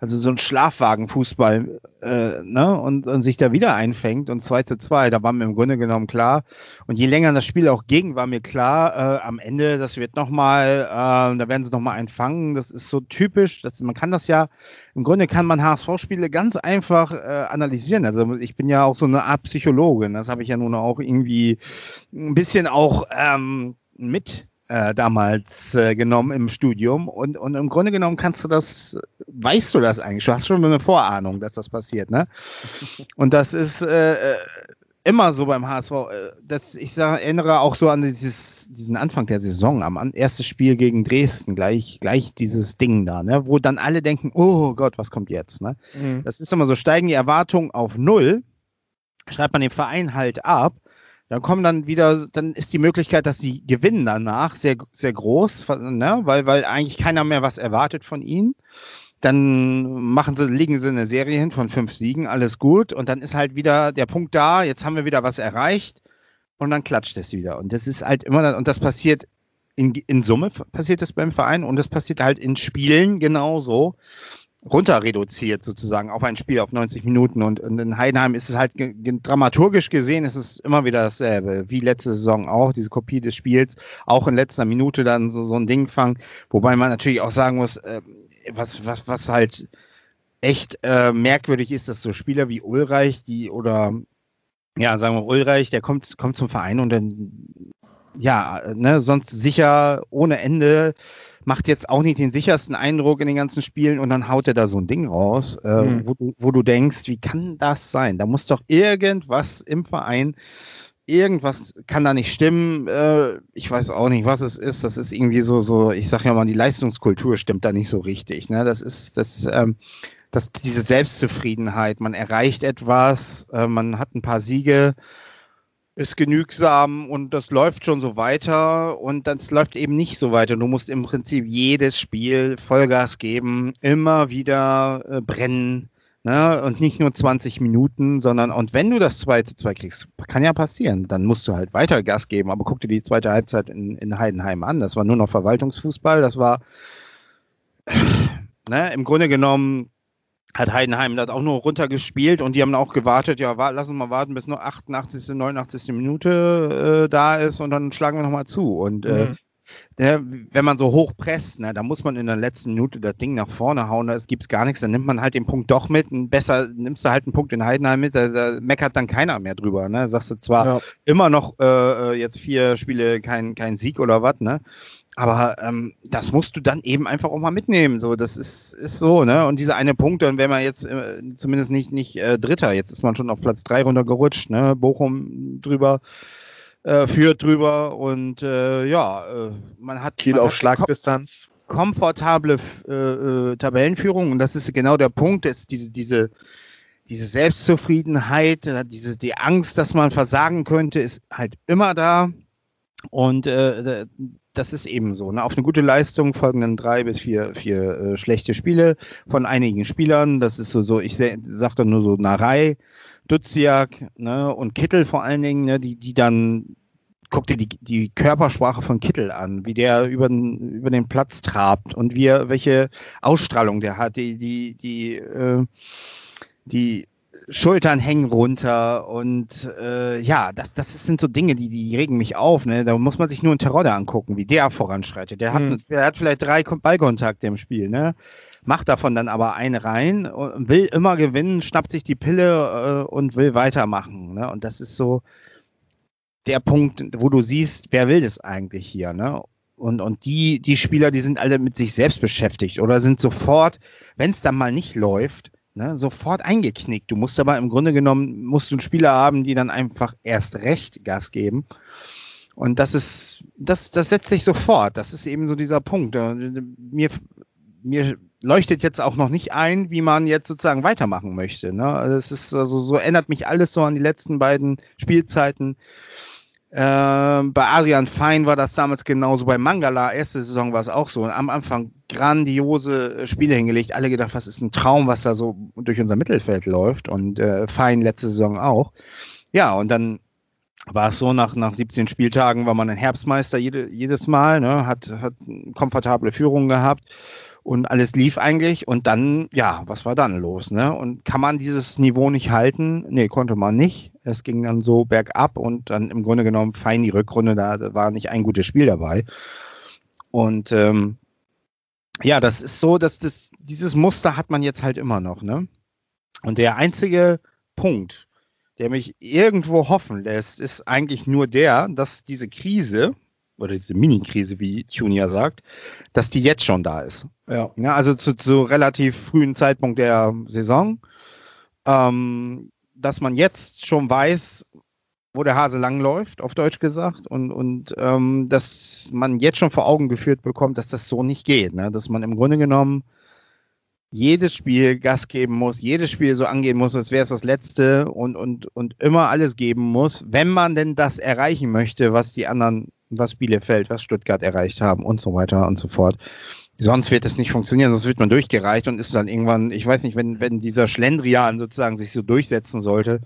also so ein Schlafwagenfußball, äh, ne, und, und sich da wieder einfängt und 2 zu 2, da war mir im Grunde genommen klar, und je länger das Spiel auch ging, war mir klar, äh, am Ende, das wird nochmal, äh, da werden sie nochmal einfangen. Das ist so typisch. Das, man kann das ja, im Grunde kann man HSV-Spiele ganz einfach äh, analysieren. Also ich bin ja auch so eine Art Psychologe. Das habe ich ja nun auch irgendwie ein bisschen auch ähm, mit äh, damals äh, genommen im Studium. Und, und im Grunde genommen kannst du das, weißt du das eigentlich? Du hast schon eine Vorahnung, dass das passiert, ne? Und das ist äh, äh, immer so beim HSV. äh, Das, ich sag, erinnere auch so an dieses, diesen Anfang der Saison, am an, erstes Spiel gegen Dresden, gleich, gleich dieses Ding da, ne? Wo dann alle denken, oh Gott, was kommt jetzt, ne? Das ist immer so, steigen die Erwartungen auf Null, schreibt man den Verein halt ab, dann kommen dann wieder, dann ist die Möglichkeit, dass sie gewinnen danach sehr, sehr groß, ne? weil, weil eigentlich keiner mehr was erwartet von ihnen. Dann machen sie, legen sie eine Serie hin von fünf Siegen, alles gut. Und dann ist halt wieder der Punkt da, jetzt haben wir wieder was erreicht. Und dann klatscht es wieder. Und das ist halt immer, und das passiert in, in Summe, passiert das beim Verein und das passiert halt in Spielen genauso runter reduziert sozusagen auf ein Spiel auf 90 Minuten. Und, in Heidenheim ist es halt dramaturgisch gesehen ist es immer wieder dasselbe, wie letzte Saison auch, diese Kopie des Spiels, auch in letzter Minute dann so, so ein Ding fangen, wobei man natürlich auch sagen muss, äh, was, was, was halt echt äh, merkwürdig ist, dass so Spieler wie Ulreich, die oder ja, sagen wir Ulreich, der kommt, kommt zum Verein und dann ja, ne, sonst sicher ohne Ende macht jetzt auch nicht den sichersten Eindruck in den ganzen Spielen und dann haut er da so ein Ding raus, äh, mhm. wo, du, wo du denkst, wie kann das sein? Da muss doch irgendwas im Verein, irgendwas kann da nicht stimmen. Äh, ich weiß auch nicht, was es ist. Das ist irgendwie so, so, ich sag ja mal, die Leistungskultur stimmt da nicht so richtig. Ne? Das ist, das, ähm, das, diese Selbstzufriedenheit, man erreicht etwas, äh, man hat ein paar Siege ist genügsam und das läuft schon so weiter und das läuft eben nicht so weiter. Du musst im Prinzip jedes Spiel Vollgas geben, immer wieder äh, brennen. Ne? Und nicht nur 20 Minuten, sondern und wenn du das zweite zwei kriegst, kann ja passieren, dann musst du halt weiter Gas geben. Aber guck dir die zweite Halbzeit in, in Heidenheim an. Das war nur noch Verwaltungsfußball. Das war ne, im Grunde genommen hat Heidenheim das auch nur runtergespielt und die haben auch gewartet, ja, war, lass uns mal warten, bis nur 88., 89. Minute äh, da ist und dann schlagen wir nochmal zu. Und äh, mhm. äh, wenn man so hoch presst, ne, da muss man in der letzten Minute das Ding nach vorne hauen, da gibt es gar nichts, dann nimmt man halt den Punkt doch mit. Und besser nimmst du halt einen Punkt in Heidenheim mit, da, da meckert dann keiner mehr drüber. Ne? Sagst du zwar ja. immer noch äh, äh, jetzt vier Spiele kein, kein Sieg oder was, ne? Aber ähm, das musst du dann eben einfach auch mal mitnehmen. So, das ist, ist so, ne? Und diese eine Punkt, dann wäre man jetzt äh, zumindest nicht, nicht äh, Dritter. Jetzt ist man schon auf Platz drei runtergerutscht, ne? Bochum drüber, äh, führt drüber und äh, ja, äh, man hat. Kiel man auf hat Schlagdistanz. Komfortable äh, äh, Tabellenführung und das ist genau der Punkt, ist diese, diese, diese Selbstzufriedenheit, äh, diese, die Angst, dass man versagen könnte, ist halt immer da. Und äh, das ist eben so. Ne? Auf eine gute Leistung folgen dann drei bis vier, vier äh, schlechte Spiele von einigen Spielern. Das ist so, so ich sag dann nur so Narei, Duziak ne? und Kittel vor allen Dingen, ne? die, die dann, guck dir die, die Körpersprache von Kittel an, wie der über den, über den Platz trabt und wie welche Ausstrahlung der hat, die, die, die, äh, die Schultern hängen runter und äh, ja, das, das sind so Dinge, die, die regen mich auf. Ne? Da muss man sich nur einen Terodde angucken, wie der voranschreitet. Der hat, hm. der hat vielleicht drei Ballkontakte im Spiel, ne? macht davon dann aber eine rein, will immer gewinnen, schnappt sich die Pille äh, und will weitermachen. Ne? Und das ist so der Punkt, wo du siehst, wer will das eigentlich hier? Ne? Und, und die, die Spieler, die sind alle mit sich selbst beschäftigt oder sind sofort, wenn es dann mal nicht läuft, ne, sofort eingeknickt. Du musst aber im Grunde genommen, musst du einen Spieler haben, die dann einfach erst recht Gas geben. Und das ist, das, das setzt sich sofort. Das ist eben so dieser Punkt. Äh, mir, mir leuchtet jetzt auch noch nicht ein, wie man jetzt sozusagen weitermachen möchte. Ne? Das also ist also so erinnert mich alles so an die letzten beiden Spielzeiten. Äh, bei Adrian Fein war das damals genauso. Bei Mangala, erste Saison war es auch so. Am Anfang grandiose Spiele hingelegt. Alle gedacht, was ist ein Traum, was da so durch unser Mittelfeld läuft. Und äh, Fein letzte Saison auch. Ja, und dann war es so, nach, nach 17 Spieltagen war man ein Herbstmeister jede, jedes Mal, ne? hat, hat komfortable Führung gehabt und alles lief eigentlich. Und dann, ja, was war dann los? Ne? Und kann man dieses Niveau nicht halten? Nee, konnte man nicht. Es ging dann so bergab und dann im Grunde genommen fein die Rückrunde, da war nicht ein gutes Spiel dabei. Und ähm, ja, das ist so, dass das, dieses Muster hat man jetzt halt immer noch. Ne? Und der einzige Punkt, der mich irgendwo hoffen lässt, ist eigentlich nur der, dass diese Krise, oder diese Mini-Krise, wie Tunia sagt, dass die jetzt schon da ist. Ja. ja also zu, zu relativ frühen Zeitpunkt der Saison, ähm, dass man jetzt schon weiß, wo der Hase langläuft, auf Deutsch gesagt, und, und ähm, dass man jetzt schon vor Augen geführt bekommt, dass das so nicht geht. Ne? Dass man im Grunde genommen jedes Spiel Gas geben muss, jedes Spiel so angehen muss, als wäre es das letzte und, und, und immer alles geben muss, wenn man denn das erreichen möchte, was die anderen, was Bielefeld, was Stuttgart erreicht haben und so weiter und so fort. Sonst wird es nicht funktionieren, sonst wird man durchgereicht und ist dann irgendwann, ich weiß nicht, wenn, wenn dieser Schlendrian sozusagen sich so durchsetzen sollte,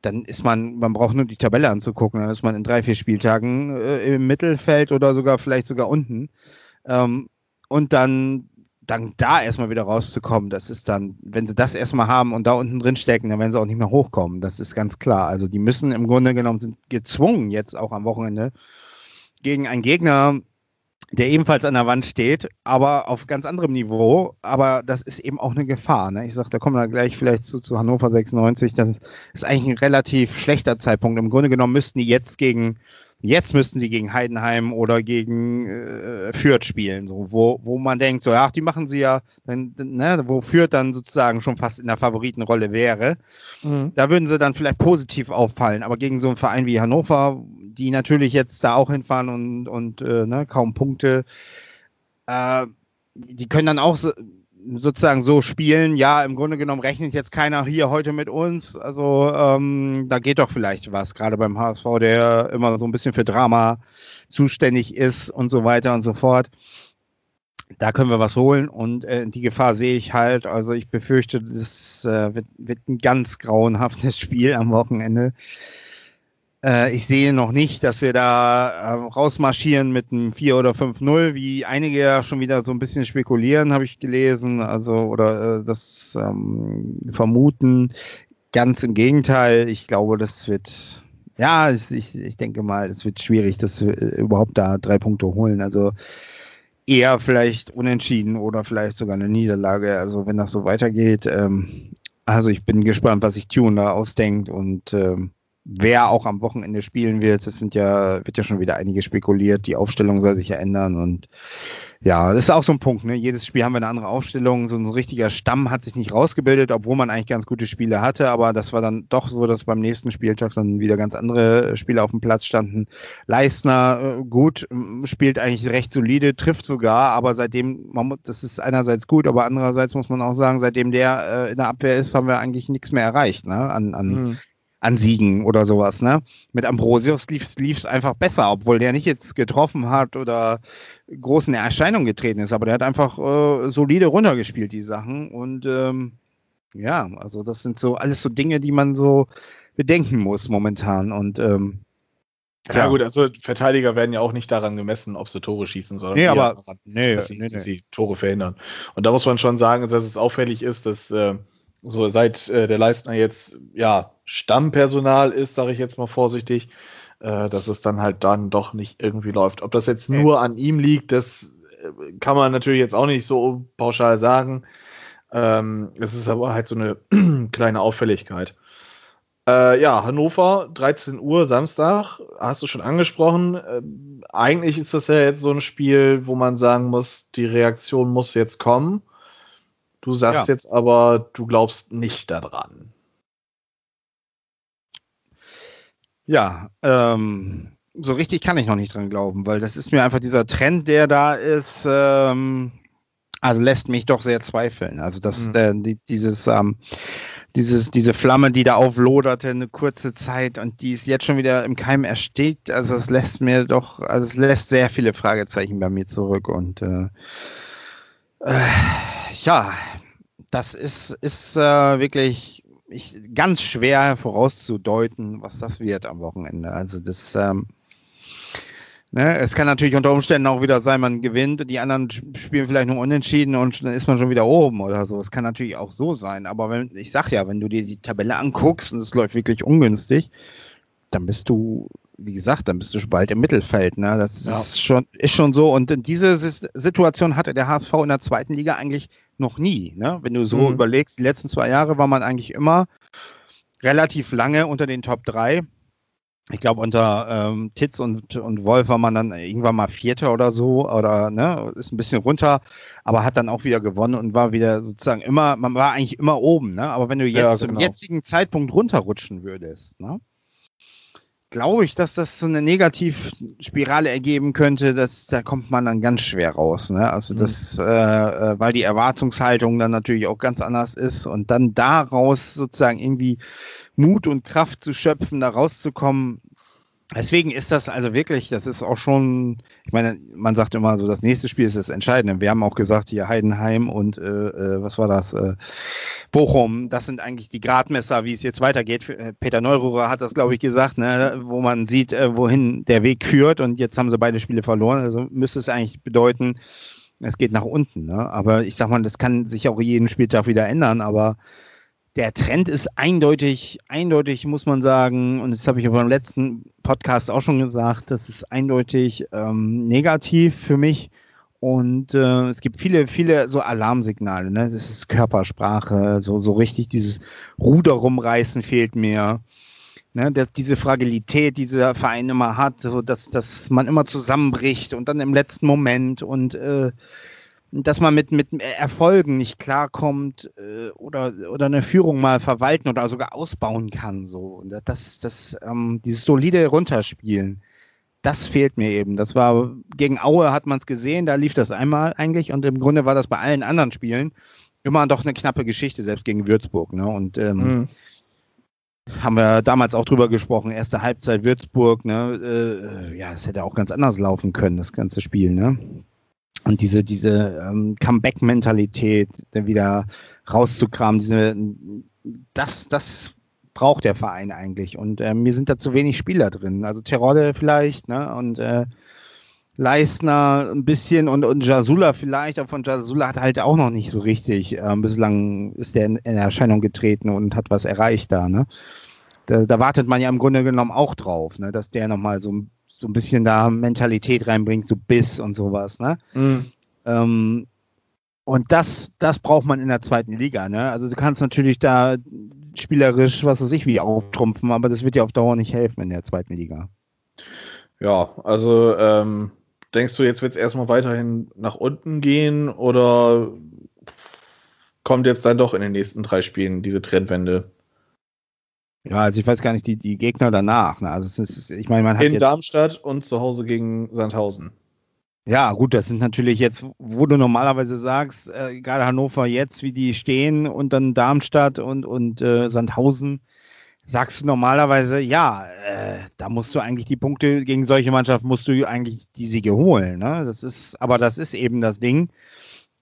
dann ist man, man braucht nur die Tabelle anzugucken, dann ist man in drei, vier Spieltagen äh, im Mittelfeld oder sogar vielleicht sogar unten. Ähm, und dann dann da erstmal wieder rauszukommen, das ist dann, wenn sie das erstmal haben und da unten drin stecken, dann werden sie auch nicht mehr hochkommen. Das ist ganz klar. Also die müssen im Grunde genommen sind gezwungen jetzt auch am Wochenende gegen einen Gegner, der ebenfalls an der Wand steht, aber auf ganz anderem Niveau. Aber das ist eben auch eine Gefahr. Ne? Ich sage, da kommen wir gleich vielleicht zu, zu Hannover 96. Das ist eigentlich ein relativ schlechter Zeitpunkt. Im Grunde genommen müssten die jetzt gegen Jetzt müssten sie gegen Heidenheim oder gegen äh, Fürth spielen, so, wo, wo man denkt, so, ach, die machen sie ja, dann, ne, wo Fürth dann sozusagen schon fast in der Favoritenrolle wäre. Mhm. Da würden sie dann vielleicht positiv auffallen, aber gegen so einen Verein wie Hannover, die natürlich jetzt da auch hinfahren und, und äh, ne, kaum Punkte, äh, die können dann auch so, sozusagen so spielen, ja, im Grunde genommen rechnet jetzt keiner hier heute mit uns. Also ähm, da geht doch vielleicht was, gerade beim HSV, der immer so ein bisschen für Drama zuständig ist und so weiter und so fort. Da können wir was holen und äh, die Gefahr sehe ich halt. Also ich befürchte, das äh, wird, wird ein ganz grauenhaftes Spiel am Wochenende. Äh, ich sehe noch nicht, dass wir da äh, rausmarschieren mit einem 4 oder 5-0, wie einige ja schon wieder so ein bisschen spekulieren, habe ich gelesen, also oder äh, das ähm, vermuten. Ganz im Gegenteil, ich glaube, das wird, ja, ich, ich denke mal, es wird schwierig, dass wir äh, überhaupt da drei Punkte holen. Also eher vielleicht unentschieden oder vielleicht sogar eine Niederlage. Also wenn das so weitergeht, ähm, also ich bin gespannt, was sich Tune da ausdenkt und ähm, wer auch am Wochenende spielen wird. Es sind ja, wird ja schon wieder einige spekuliert. Die Aufstellung soll sich ja ändern und ja, das ist auch so ein Punkt. Ne? Jedes Spiel haben wir eine andere Aufstellung. So ein richtiger Stamm hat sich nicht rausgebildet, obwohl man eigentlich ganz gute Spiele hatte. Aber das war dann doch so, dass beim nächsten Spieltag dann wieder ganz andere Spieler auf dem Platz standen. Leistner, äh, gut, spielt eigentlich recht solide, trifft sogar. Aber seitdem, man, das ist einerseits gut, aber andererseits muss man auch sagen, seitdem der äh, in der Abwehr ist, haben wir eigentlich nichts mehr erreicht ne? an, an mhm an Siegen oder sowas. Ne? Mit Ambrosius lief es einfach besser, obwohl der nicht jetzt getroffen hat oder groß in Erscheinung getreten ist, aber der hat einfach äh, solide runtergespielt, die Sachen. Und ähm, ja, also das sind so alles so Dinge, die man so bedenken muss momentan. Und ähm, ja, ja, gut, also Verteidiger werden ja auch nicht daran gemessen, ob sie Tore schießen, sondern nee, aber, daran, nee, dass, sie, nee, dass sie Tore verhindern. Und da muss man schon sagen, dass es auffällig ist, dass äh, so seit äh, der Leistner jetzt ja Stammpersonal ist, sage ich jetzt mal vorsichtig, äh, dass es dann halt dann doch nicht irgendwie läuft. Ob das jetzt nur an ihm liegt, das äh, kann man natürlich jetzt auch nicht so pauschal sagen. Ähm, es ist aber halt so eine kleine Auffälligkeit. Äh, ja, Hannover, 13 Uhr, Samstag, hast du schon angesprochen. Äh, eigentlich ist das ja jetzt so ein Spiel, wo man sagen muss, die Reaktion muss jetzt kommen. Du sagst ja. jetzt aber, du glaubst nicht daran. Ja, ähm, so richtig kann ich noch nicht dran glauben, weil das ist mir einfach dieser Trend, der da ist, ähm, also lässt mich doch sehr zweifeln. Also dass mhm. äh, die, dieses, ähm, dieses, diese Flamme, die da aufloderte, eine kurze Zeit und die ist jetzt schon wieder im Keim erstickt, also es lässt mir doch, also es lässt sehr viele Fragezeichen bei mir zurück und äh, äh, ja, das ist, ist äh, wirklich ich, ganz schwer vorauszudeuten, was das wird am Wochenende. Also das, ähm, ne, es kann natürlich unter Umständen auch wieder sein, man gewinnt, die anderen spielen vielleicht nur unentschieden und dann ist man schon wieder oben oder so. Es kann natürlich auch so sein. Aber wenn, ich sag ja, wenn du dir die Tabelle anguckst und es läuft wirklich ungünstig, dann bist du wie gesagt, dann bist du bald im Mittelfeld. Ne? Das ja. ist, schon, ist schon so. Und diese Situation hatte der HSV in der zweiten Liga eigentlich noch nie. Ne? Wenn du so mhm. überlegst, die letzten zwei Jahre war man eigentlich immer relativ lange unter den Top 3. Ich glaube, unter ähm, Titz und, und Wolf war man dann irgendwann mal Vierter oder so, oder ne, ist ein bisschen runter, aber hat dann auch wieder gewonnen und war wieder sozusagen immer, man war eigentlich immer oben, ne? Aber wenn du jetzt ja, genau. zum jetzigen Zeitpunkt runterrutschen würdest, ne? Glaube ich, dass das so eine Negativspirale ergeben könnte, dass da kommt man dann ganz schwer raus. Ne? Also Mhm. das, äh, äh, weil die Erwartungshaltung dann natürlich auch ganz anders ist und dann daraus sozusagen irgendwie Mut und Kraft zu schöpfen, da rauszukommen. Deswegen ist das also wirklich, das ist auch schon, ich meine, man sagt immer so, das nächste Spiel ist das Entscheidende. Wir haben auch gesagt, hier Heidenheim und äh, äh, was war das? Äh, Bochum, das sind eigentlich die Gradmesser, wie es jetzt weitergeht. Äh, Peter Neururer hat das, glaube ich, gesagt, ne, wo man sieht, äh, wohin der Weg führt. Und jetzt haben sie beide Spiele verloren. Also müsste es eigentlich bedeuten, es geht nach unten. Ne? Aber ich sag mal, das kann sich auch jeden Spieltag wieder ändern. Aber der Trend ist eindeutig, eindeutig muss man sagen, und das habe ich beim letzten Podcast auch schon gesagt, das ist eindeutig ähm, negativ für mich. Und äh, es gibt viele, viele so Alarmsignale. Ne? Das ist Körpersprache, so, so richtig dieses Ruder rumreißen fehlt mir. Ne? Das, diese Fragilität, die dieser Verein immer hat, so dass, dass man immer zusammenbricht und dann im letzten Moment und äh, dass man mit, mit Erfolgen nicht klarkommt äh, oder, oder eine Führung mal verwalten oder sogar ausbauen kann. So. Und das, das, ähm, dieses solide Runterspielen, das fehlt mir eben. Das war gegen Aue hat man es gesehen, da lief das einmal eigentlich und im Grunde war das bei allen anderen Spielen immer doch eine knappe Geschichte, selbst gegen Würzburg. Ne? Und ähm, Mhm. haben wir damals auch drüber gesprochen, erste Halbzeit Würzburg, ne? Äh, ja, es hätte auch ganz anders laufen können, das ganze Spiel, ne? Und diese, diese ähm, Comeback-Mentalität, wieder rauszukramen, diese, das, das braucht der Verein eigentlich. Und äh, mir sind da zu wenig Spieler drin. Also Terodde vielleicht, ne? Und äh, Leistner ein bisschen und, und Jasula vielleicht, aber von Jasula hat halt auch noch nicht so richtig. Ähm, bislang ist der in, in Erscheinung getreten und hat was erreicht da, ne? Da, da wartet man ja im Grunde genommen auch drauf, ne? Dass der nochmal so, so ein bisschen da Mentalität reinbringt, so Biss und sowas, ne? Mhm. Ähm, und das, das braucht man in der zweiten Liga. Ne? Also du kannst natürlich da spielerisch, was weiß ich, wie auftrumpfen, aber das wird dir auf Dauer nicht helfen in der zweiten Liga. Ja, also ähm, denkst du, jetzt wird es erstmal weiterhin nach unten gehen oder kommt jetzt dann doch in den nächsten drei Spielen diese Trendwende? Ja, also ich weiß gar nicht, die, die Gegner danach. Ne? Also es ist, ich meine, man hat In jetzt, Darmstadt und zu Hause gegen Sandhausen. ja gut, das sind natürlich jetzt, wo du normalerweise sagst, äh, gerade Hannover jetzt, wie die stehen und dann Darmstadt und, und äh, Sandhausen, sagst du normalerweise, ja, äh, da musst du eigentlich die Punkte gegen solche Mannschaften musst du eigentlich die Siege holen. Ne? Das ist, aber das ist eben das Ding.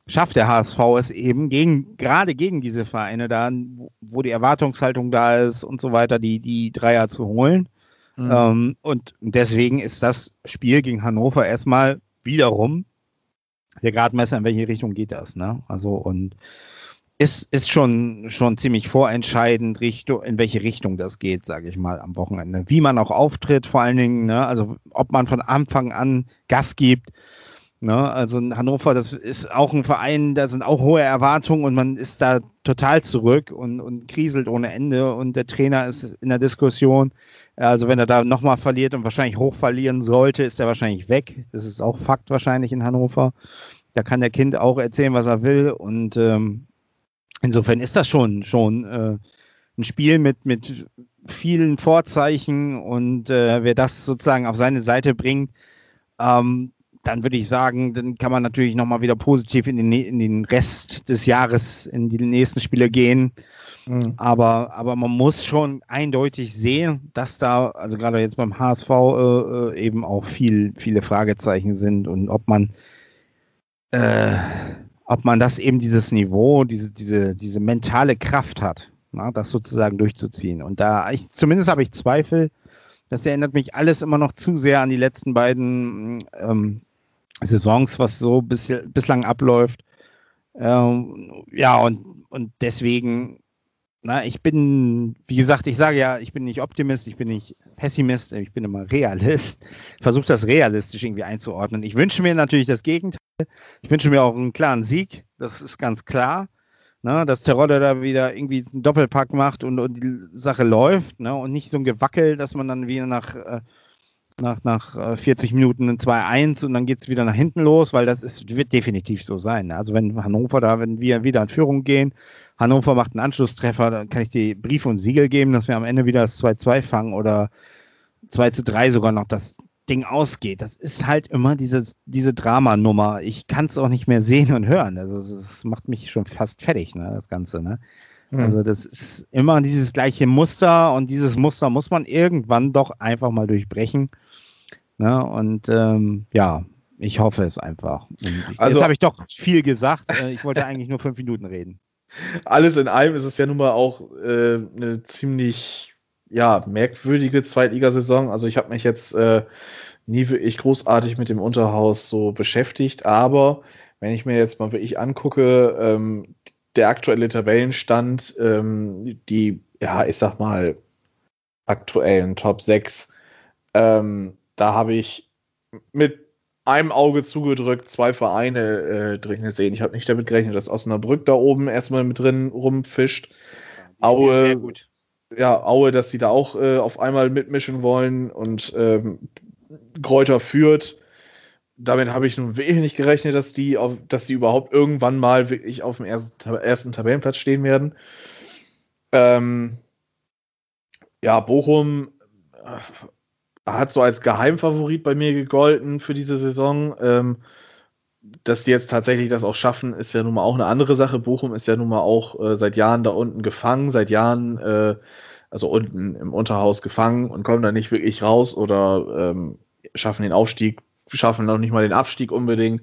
Schafft der HSV es eben gegen, gerade gegen diese Vereine da, wo- die Erwartungshaltung da ist und so weiter, die, die Dreier zu holen. Mhm. Ähm, und deswegen ist das Spiel gegen Hannover erstmal wiederum der Gradmesser, in welche Richtung geht das, ne? Also und ist, ist schon, schon ziemlich vorentscheidend, Richtung, in welche Richtung das geht, sage ich mal, am Wochenende. Wie man auch auftritt, vor allen Dingen, ne? also ob man von Anfang an Gas gibt. Ne? Also in Hannover, das ist auch ein Verein, da sind auch hohe Erwartungen und man ist da total zurück und, und kriselt ohne Ende und der Trainer ist in der Diskussion. Also wenn er da nochmal verliert und wahrscheinlich hoch verlieren sollte, ist er wahrscheinlich weg. Das ist auch Fakt wahrscheinlich in Hannover. Da kann der Kind auch erzählen, was er will. Und ähm, insofern ist das schon, schon äh, ein Spiel mit, mit vielen Vorzeichen. Und äh, wer das sozusagen auf seine Seite bringt, ähm, dann würde ich sagen, dann kann man natürlich nochmal wieder positiv in den, in den Rest des Jahres, in die nächsten Spiele gehen. Mhm. Aber, aber man muss schon eindeutig sehen, dass da, also gerade jetzt beim HSV, äh, äh, eben auch viel, viele Fragezeichen sind und ob man, äh, ob man das eben dieses Niveau, diese, diese, diese mentale Kraft hat, na, das sozusagen durchzuziehen. Und da, ich, zumindest habe ich Zweifel, das erinnert mich alles immer noch zu sehr an die letzten beiden ähm, Saisons, was so bis, bislang abläuft. Ähm, ja, und, und deswegen na, ich bin, wie gesagt, ich sage ja, ich bin nicht Optimist, ich bin nicht Pessimist, ich bin immer Realist. Versuche das realistisch irgendwie einzuordnen. Ich wünsche mir natürlich das Gegenteil. Ich wünsche mir auch einen klaren Sieg, das ist ganz klar. Ne, dass Terodde da wieder irgendwie einen Doppelpack macht und, und die Sache läuft ne, und nicht so ein Gewackel, dass man dann wieder nach, äh, nach, nach äh, 40 Minuten ein 2-1 und dann geht es wieder nach hinten los, weil das ist, wird definitiv so sein. Also wenn Hannover da, wenn wir wieder in Führung gehen, Hannover macht einen Anschlusstreffer, dann kann ich dir Brief und Siegel geben, dass wir am Ende wieder das 2-2 fangen oder 2 zu 3 sogar noch das Ding ausgeht. Das ist halt immer dieses, diese Dramanummer. Ich kann es auch nicht mehr sehen und hören. Also es macht mich schon fast fertig, ne, das Ganze, ne? Mhm. Also das ist immer dieses gleiche Muster und dieses Muster muss man irgendwann doch einfach mal durchbrechen. Ne? Und ähm, ja, ich hoffe es einfach. Ich, also habe ich doch viel gesagt. Äh, ich wollte eigentlich nur fünf Minuten reden. Alles in allem ist es ja nun mal auch äh, eine ziemlich ja, merkwürdige Zweitligasaison. Also ich habe mich jetzt äh, nie wirklich großartig mit dem Unterhaus so beschäftigt, aber wenn ich mir jetzt mal wirklich angucke, ähm, der aktuelle Tabellenstand, ähm, die, ja, ich sag mal, aktuellen Top 6, ähm, da habe ich mit einem Auge zugedrückt zwei Vereine äh, drin gesehen. Ich habe nicht damit gerechnet, dass Osnabrück da oben erstmal mit drin rumfischt. Aue, sehr gut ja, Aue, dass sie da auch äh, auf einmal mitmischen wollen und ähm, Kräuter führt. Damit habe ich nun wirklich nicht gerechnet, dass die, auf, dass die überhaupt irgendwann mal wirklich auf dem ersten, ersten Tabellenplatz stehen werden. Ähm, ja, Bochum äh, hat so als Geheimfavorit bei mir gegolten für diese Saison. Ähm, dass die jetzt tatsächlich das auch schaffen, ist ja nun mal auch eine andere Sache. Bochum ist ja nun mal auch äh, seit Jahren da unten gefangen, seit Jahren, äh, also unten im Unterhaus gefangen und kommen da nicht wirklich raus oder ähm, schaffen den Aufstieg, schaffen noch nicht mal den Abstieg unbedingt.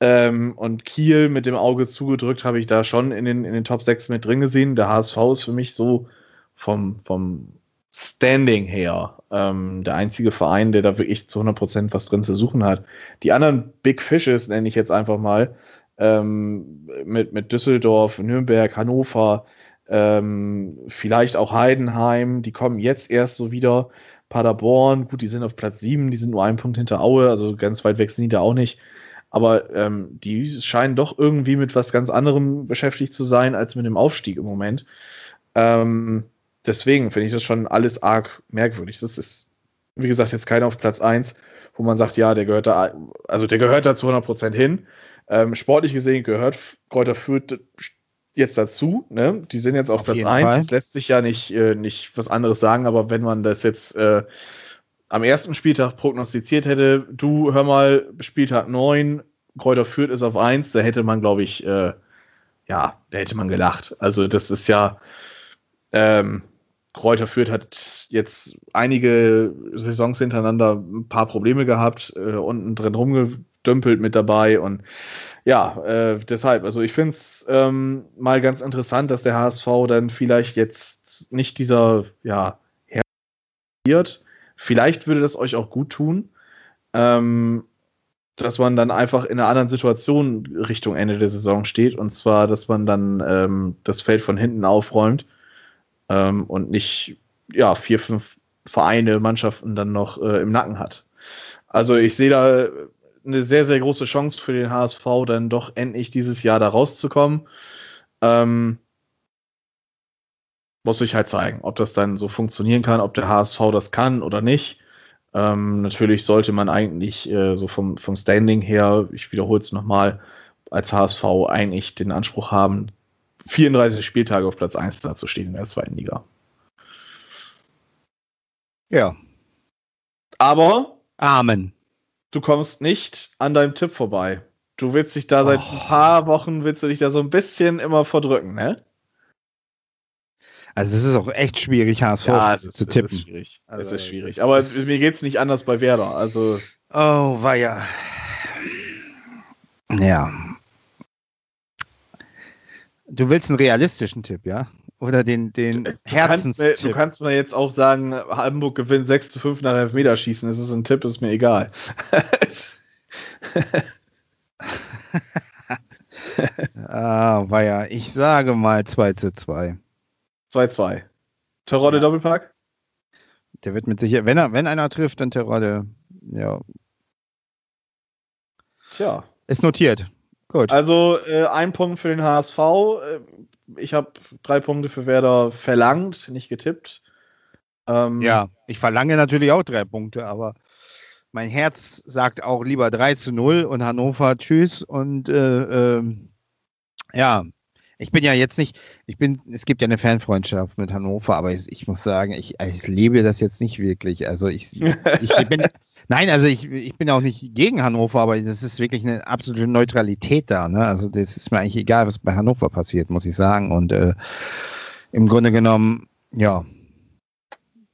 Ähm, und Kiel mit dem Auge zugedrückt habe ich da schon in den, in den Top 6 mit drin gesehen. Der HSV ist für mich so vom, vom Standing her ähm, der einzige Verein, der da wirklich zu 100% was drin zu suchen hat. Die anderen Big Fishes, nenne ich jetzt einfach mal, ähm, mit, mit Düsseldorf, Nürnberg, Hannover, ähm, vielleicht auch Heidenheim, die kommen jetzt erst so wieder. Paderborn, gut, die sind auf Platz 7, die sind nur einen Punkt hinter Aue, also ganz weit weg sind die da auch nicht. Aber ähm, die scheinen doch irgendwie mit was ganz anderem beschäftigt zu sein, als mit dem Aufstieg im Moment. Ähm, deswegen finde ich das schon alles arg merkwürdig. Das ist, wie gesagt, jetzt keiner auf Platz 1, wo man sagt, ja, der gehört da, also der gehört da zu 100% hin. Ähm, sportlich gesehen gehört Kräuter Fürth jetzt dazu. Ne? Die sind jetzt auf, auf Platz 1. Das lässt sich ja nicht, äh, nicht was anderes sagen, aber wenn man das jetzt äh, am ersten Spieltag prognostiziert hätte, du, hör mal, Spieltag 9, Kräuter Fürth ist auf 1, da hätte man, glaube ich, äh, ja, da hätte man gelacht. Also das ist ja, ähm, Kräuter Fürth hat jetzt einige Saisons hintereinander ein paar Probleme gehabt, äh, unten drin rumgedümpelt mit dabei und ja, äh, deshalb, also ich finde es ähm, mal ganz interessant, dass der HSV dann vielleicht jetzt nicht dieser, ja, wird. Vielleicht würde das euch auch gut tun, ähm, dass man dann einfach in einer anderen Situation Richtung Ende der Saison steht und zwar, dass man dann ähm, das Feld von hinten aufräumt ähm, und nicht ja, vier, fünf Vereine, Mannschaften dann noch äh, im Nacken hat. Also ich sehe da eine sehr, sehr große Chance für den HSV, dann doch endlich dieses Jahr da rauszukommen. Ähm, muss sich halt zeigen, ob das dann so funktionieren kann, ob der HSV das kann oder nicht. Ähm, natürlich sollte man eigentlich äh, so vom, vom Standing her, ich wiederhole es nochmal, als HSV eigentlich den Anspruch haben, 34 Spieltage auf Platz 1 da zu stehen in der zweiten Liga. Ja. Aber. Amen. Du kommst nicht an deinem Tipp vorbei. Du willst dich da seit oh. ein paar Wochen, willst du dich da so ein bisschen immer verdrücken, ne? Also es ist auch echt schwierig, HSV ja, es ist, zu tippen. Es ist schwierig. Also, es ist schwierig. Aber ist, mir geht es nicht anders bei Werder. Also. Oh, war ja. Ja. Du willst einen realistischen Tipp, ja? Oder den, den du Herzenstipp? Kannst mir, du kannst mir jetzt auch sagen, Hamburg gewinnt 6 zu 5 nach Elfmeterschießen. Das ist ein Tipp, ist mir egal. ah, war ja. Ich sage mal 2 zu 2. 2-2. Terodde ja. Doppelpack? Der wird mit Sicherheit, wenn, er, wenn einer trifft, dann Terodde. Ja. Tja. Ist notiert. Gut. Also äh, ein Punkt für den HSV. Äh, ich habe drei Punkte für Werder verlangt, nicht getippt. Ähm, ja, ich verlange natürlich auch drei Punkte, aber mein Herz sagt auch lieber 3 zu 0 und Hannover tschüss. Und äh, ähm, ja, Ich bin ja jetzt nicht, ich bin, es gibt ja eine Fanfreundschaft mit Hannover, aber ich, ich muss sagen, ich, ich lebe das jetzt nicht wirklich. Also ich, ich bin, nein, also ich, ich bin auch nicht gegen Hannover, aber das ist wirklich eine absolute Neutralität da. Ne? Also das ist mir eigentlich egal, was bei Hannover passiert, muss ich sagen. Und äh, im Grunde genommen, ja,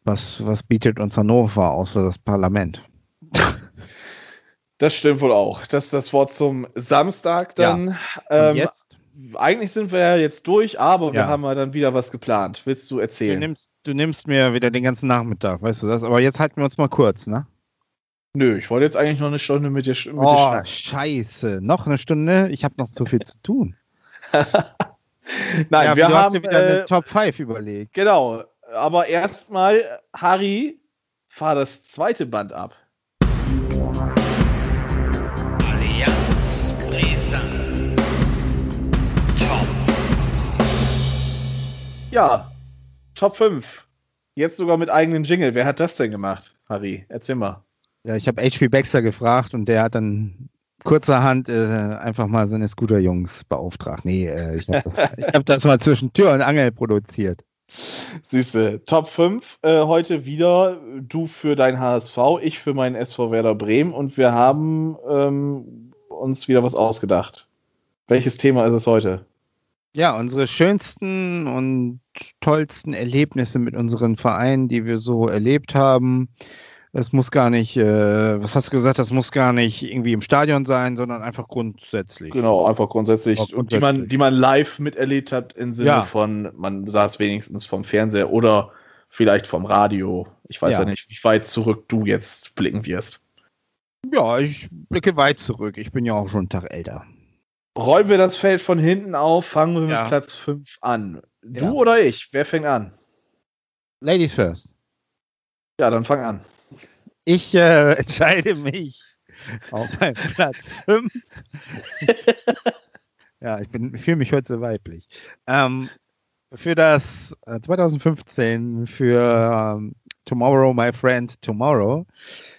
was, was bietet uns Hannover außer das Parlament? Das stimmt wohl auch. Das ist das Wort zum Samstag dann. Ja. Und jetzt? eigentlich sind wir ja jetzt durch, aber wir Ja. haben ja dann wieder was geplant. Willst du Du erzählen? nimmst, du nimmst mir wieder den ganzen Nachmittag, weißt du das? Aber jetzt halten wir uns mal kurz, ne? Nö, ich wollte jetzt eigentlich noch eine Stunde mit dir, mit dir Oh, schnacken. scheiße. Noch eine Stunde? Ich habe noch zu viel zu tun. Nein, ja, wir du hast haben dir wieder eine äh, Top 5 überlegt. genau. Aber erstmal, Harry, fahr das zweite Band ab. Allianz Brisant. Top. Ja, Top 5. Jetzt sogar mit eigenen Jingle. Wer hat das denn gemacht, Harry? Erzähl mal. Ja, ich habe HP Baxter gefragt und der hat dann kurzerhand äh, einfach mal seine Scooter-Jungs beauftragt. Nee, äh, ich habe das, ich hab das mal zwischen Tür und Angel produziert. Siehste, Top 5 äh, heute wieder. Du für dein HSV, ich für meinen SV Werder Bremen und wir haben ähm, uns wieder was ausgedacht. Welches Thema ist es heute? Ja, unsere schönsten und tollsten Erlebnisse mit unseren Vereinen, die wir so erlebt haben. Es muss gar nicht, äh, was hast du gesagt, das muss gar nicht irgendwie im Stadion sein, sondern einfach grundsätzlich. Genau, einfach grundsätzlich. Auch Und die man, die man live miterlebt hat im Sinne Ja. von, man saß wenigstens vom Fernseher oder vielleicht vom Radio. Ich weiß ja, Ja. nicht, wie weit zurück du jetzt blicken wirst. Ja, ich blicke weit zurück. Ich bin ja auch schon einen Tag älter. Räumen wir das Feld von hinten auf, fangen wir Ja. mit Platz 5 an. Du Ja. oder ich? Wer fängt an? Ladies first. Ja, dann fang an. Ich äh, entscheide mich auf meinen Platz 5. ja, ich, bin- ich fühle mich heute so weiblich. Ähm, für das äh, 2015 für ähm, Tomorrow, My Friend Tomorrow.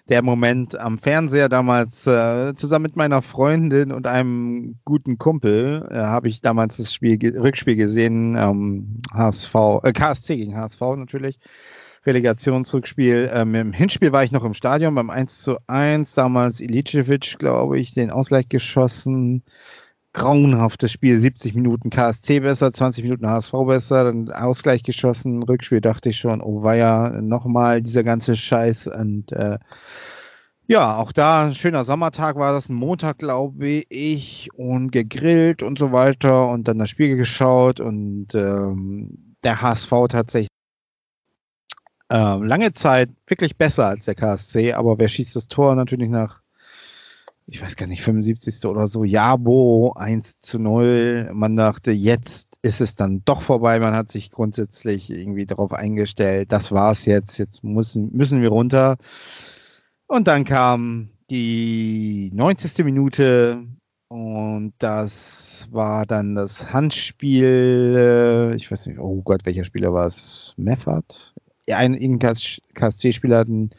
Der Moment am Fernseher damals äh, zusammen mit meiner Freundin und einem guten Kumpel äh, habe ich damals das Spiel, Rückspiel gesehen, ähm, HSV, äh, KSC gegen HSV natürlich. Relegationsrückspiel. Ähm, Im Hinspiel war ich noch im Stadion beim 1 zu 1. Damals Ilicevic, glaube ich, den Ausgleich geschossen. Grauenhaftes Spiel, 70 Minuten KSC besser, 20 Minuten HSV besser, dann Ausgleich geschossen. Rückspiel dachte ich schon, oh weia, nochmal dieser ganze Scheiß. Und äh, ja, auch da ein schöner Sommertag war das, ein Montag, glaube ich, und gegrillt und so weiter und dann das Spiel geschaut und ähm, der HSV tatsächlich ähm, lange Zeit wirklich besser als der KSC, aber wer schießt das Tor natürlich nach, ich weiß gar nicht, 75. oder so, Jabo 1 zu 0. Man dachte, jetzt ist es dann doch vorbei. Man hat sich grundsätzlich irgendwie darauf eingestellt, das war's jetzt, jetzt müssen, müssen wir runter. Und dann kam die 90. Minute und das war dann das Handspiel. äh, Ich weiß nicht, oh Gott, welcher Spieler war es? Meffert? Ein KSC-Spieler hat einen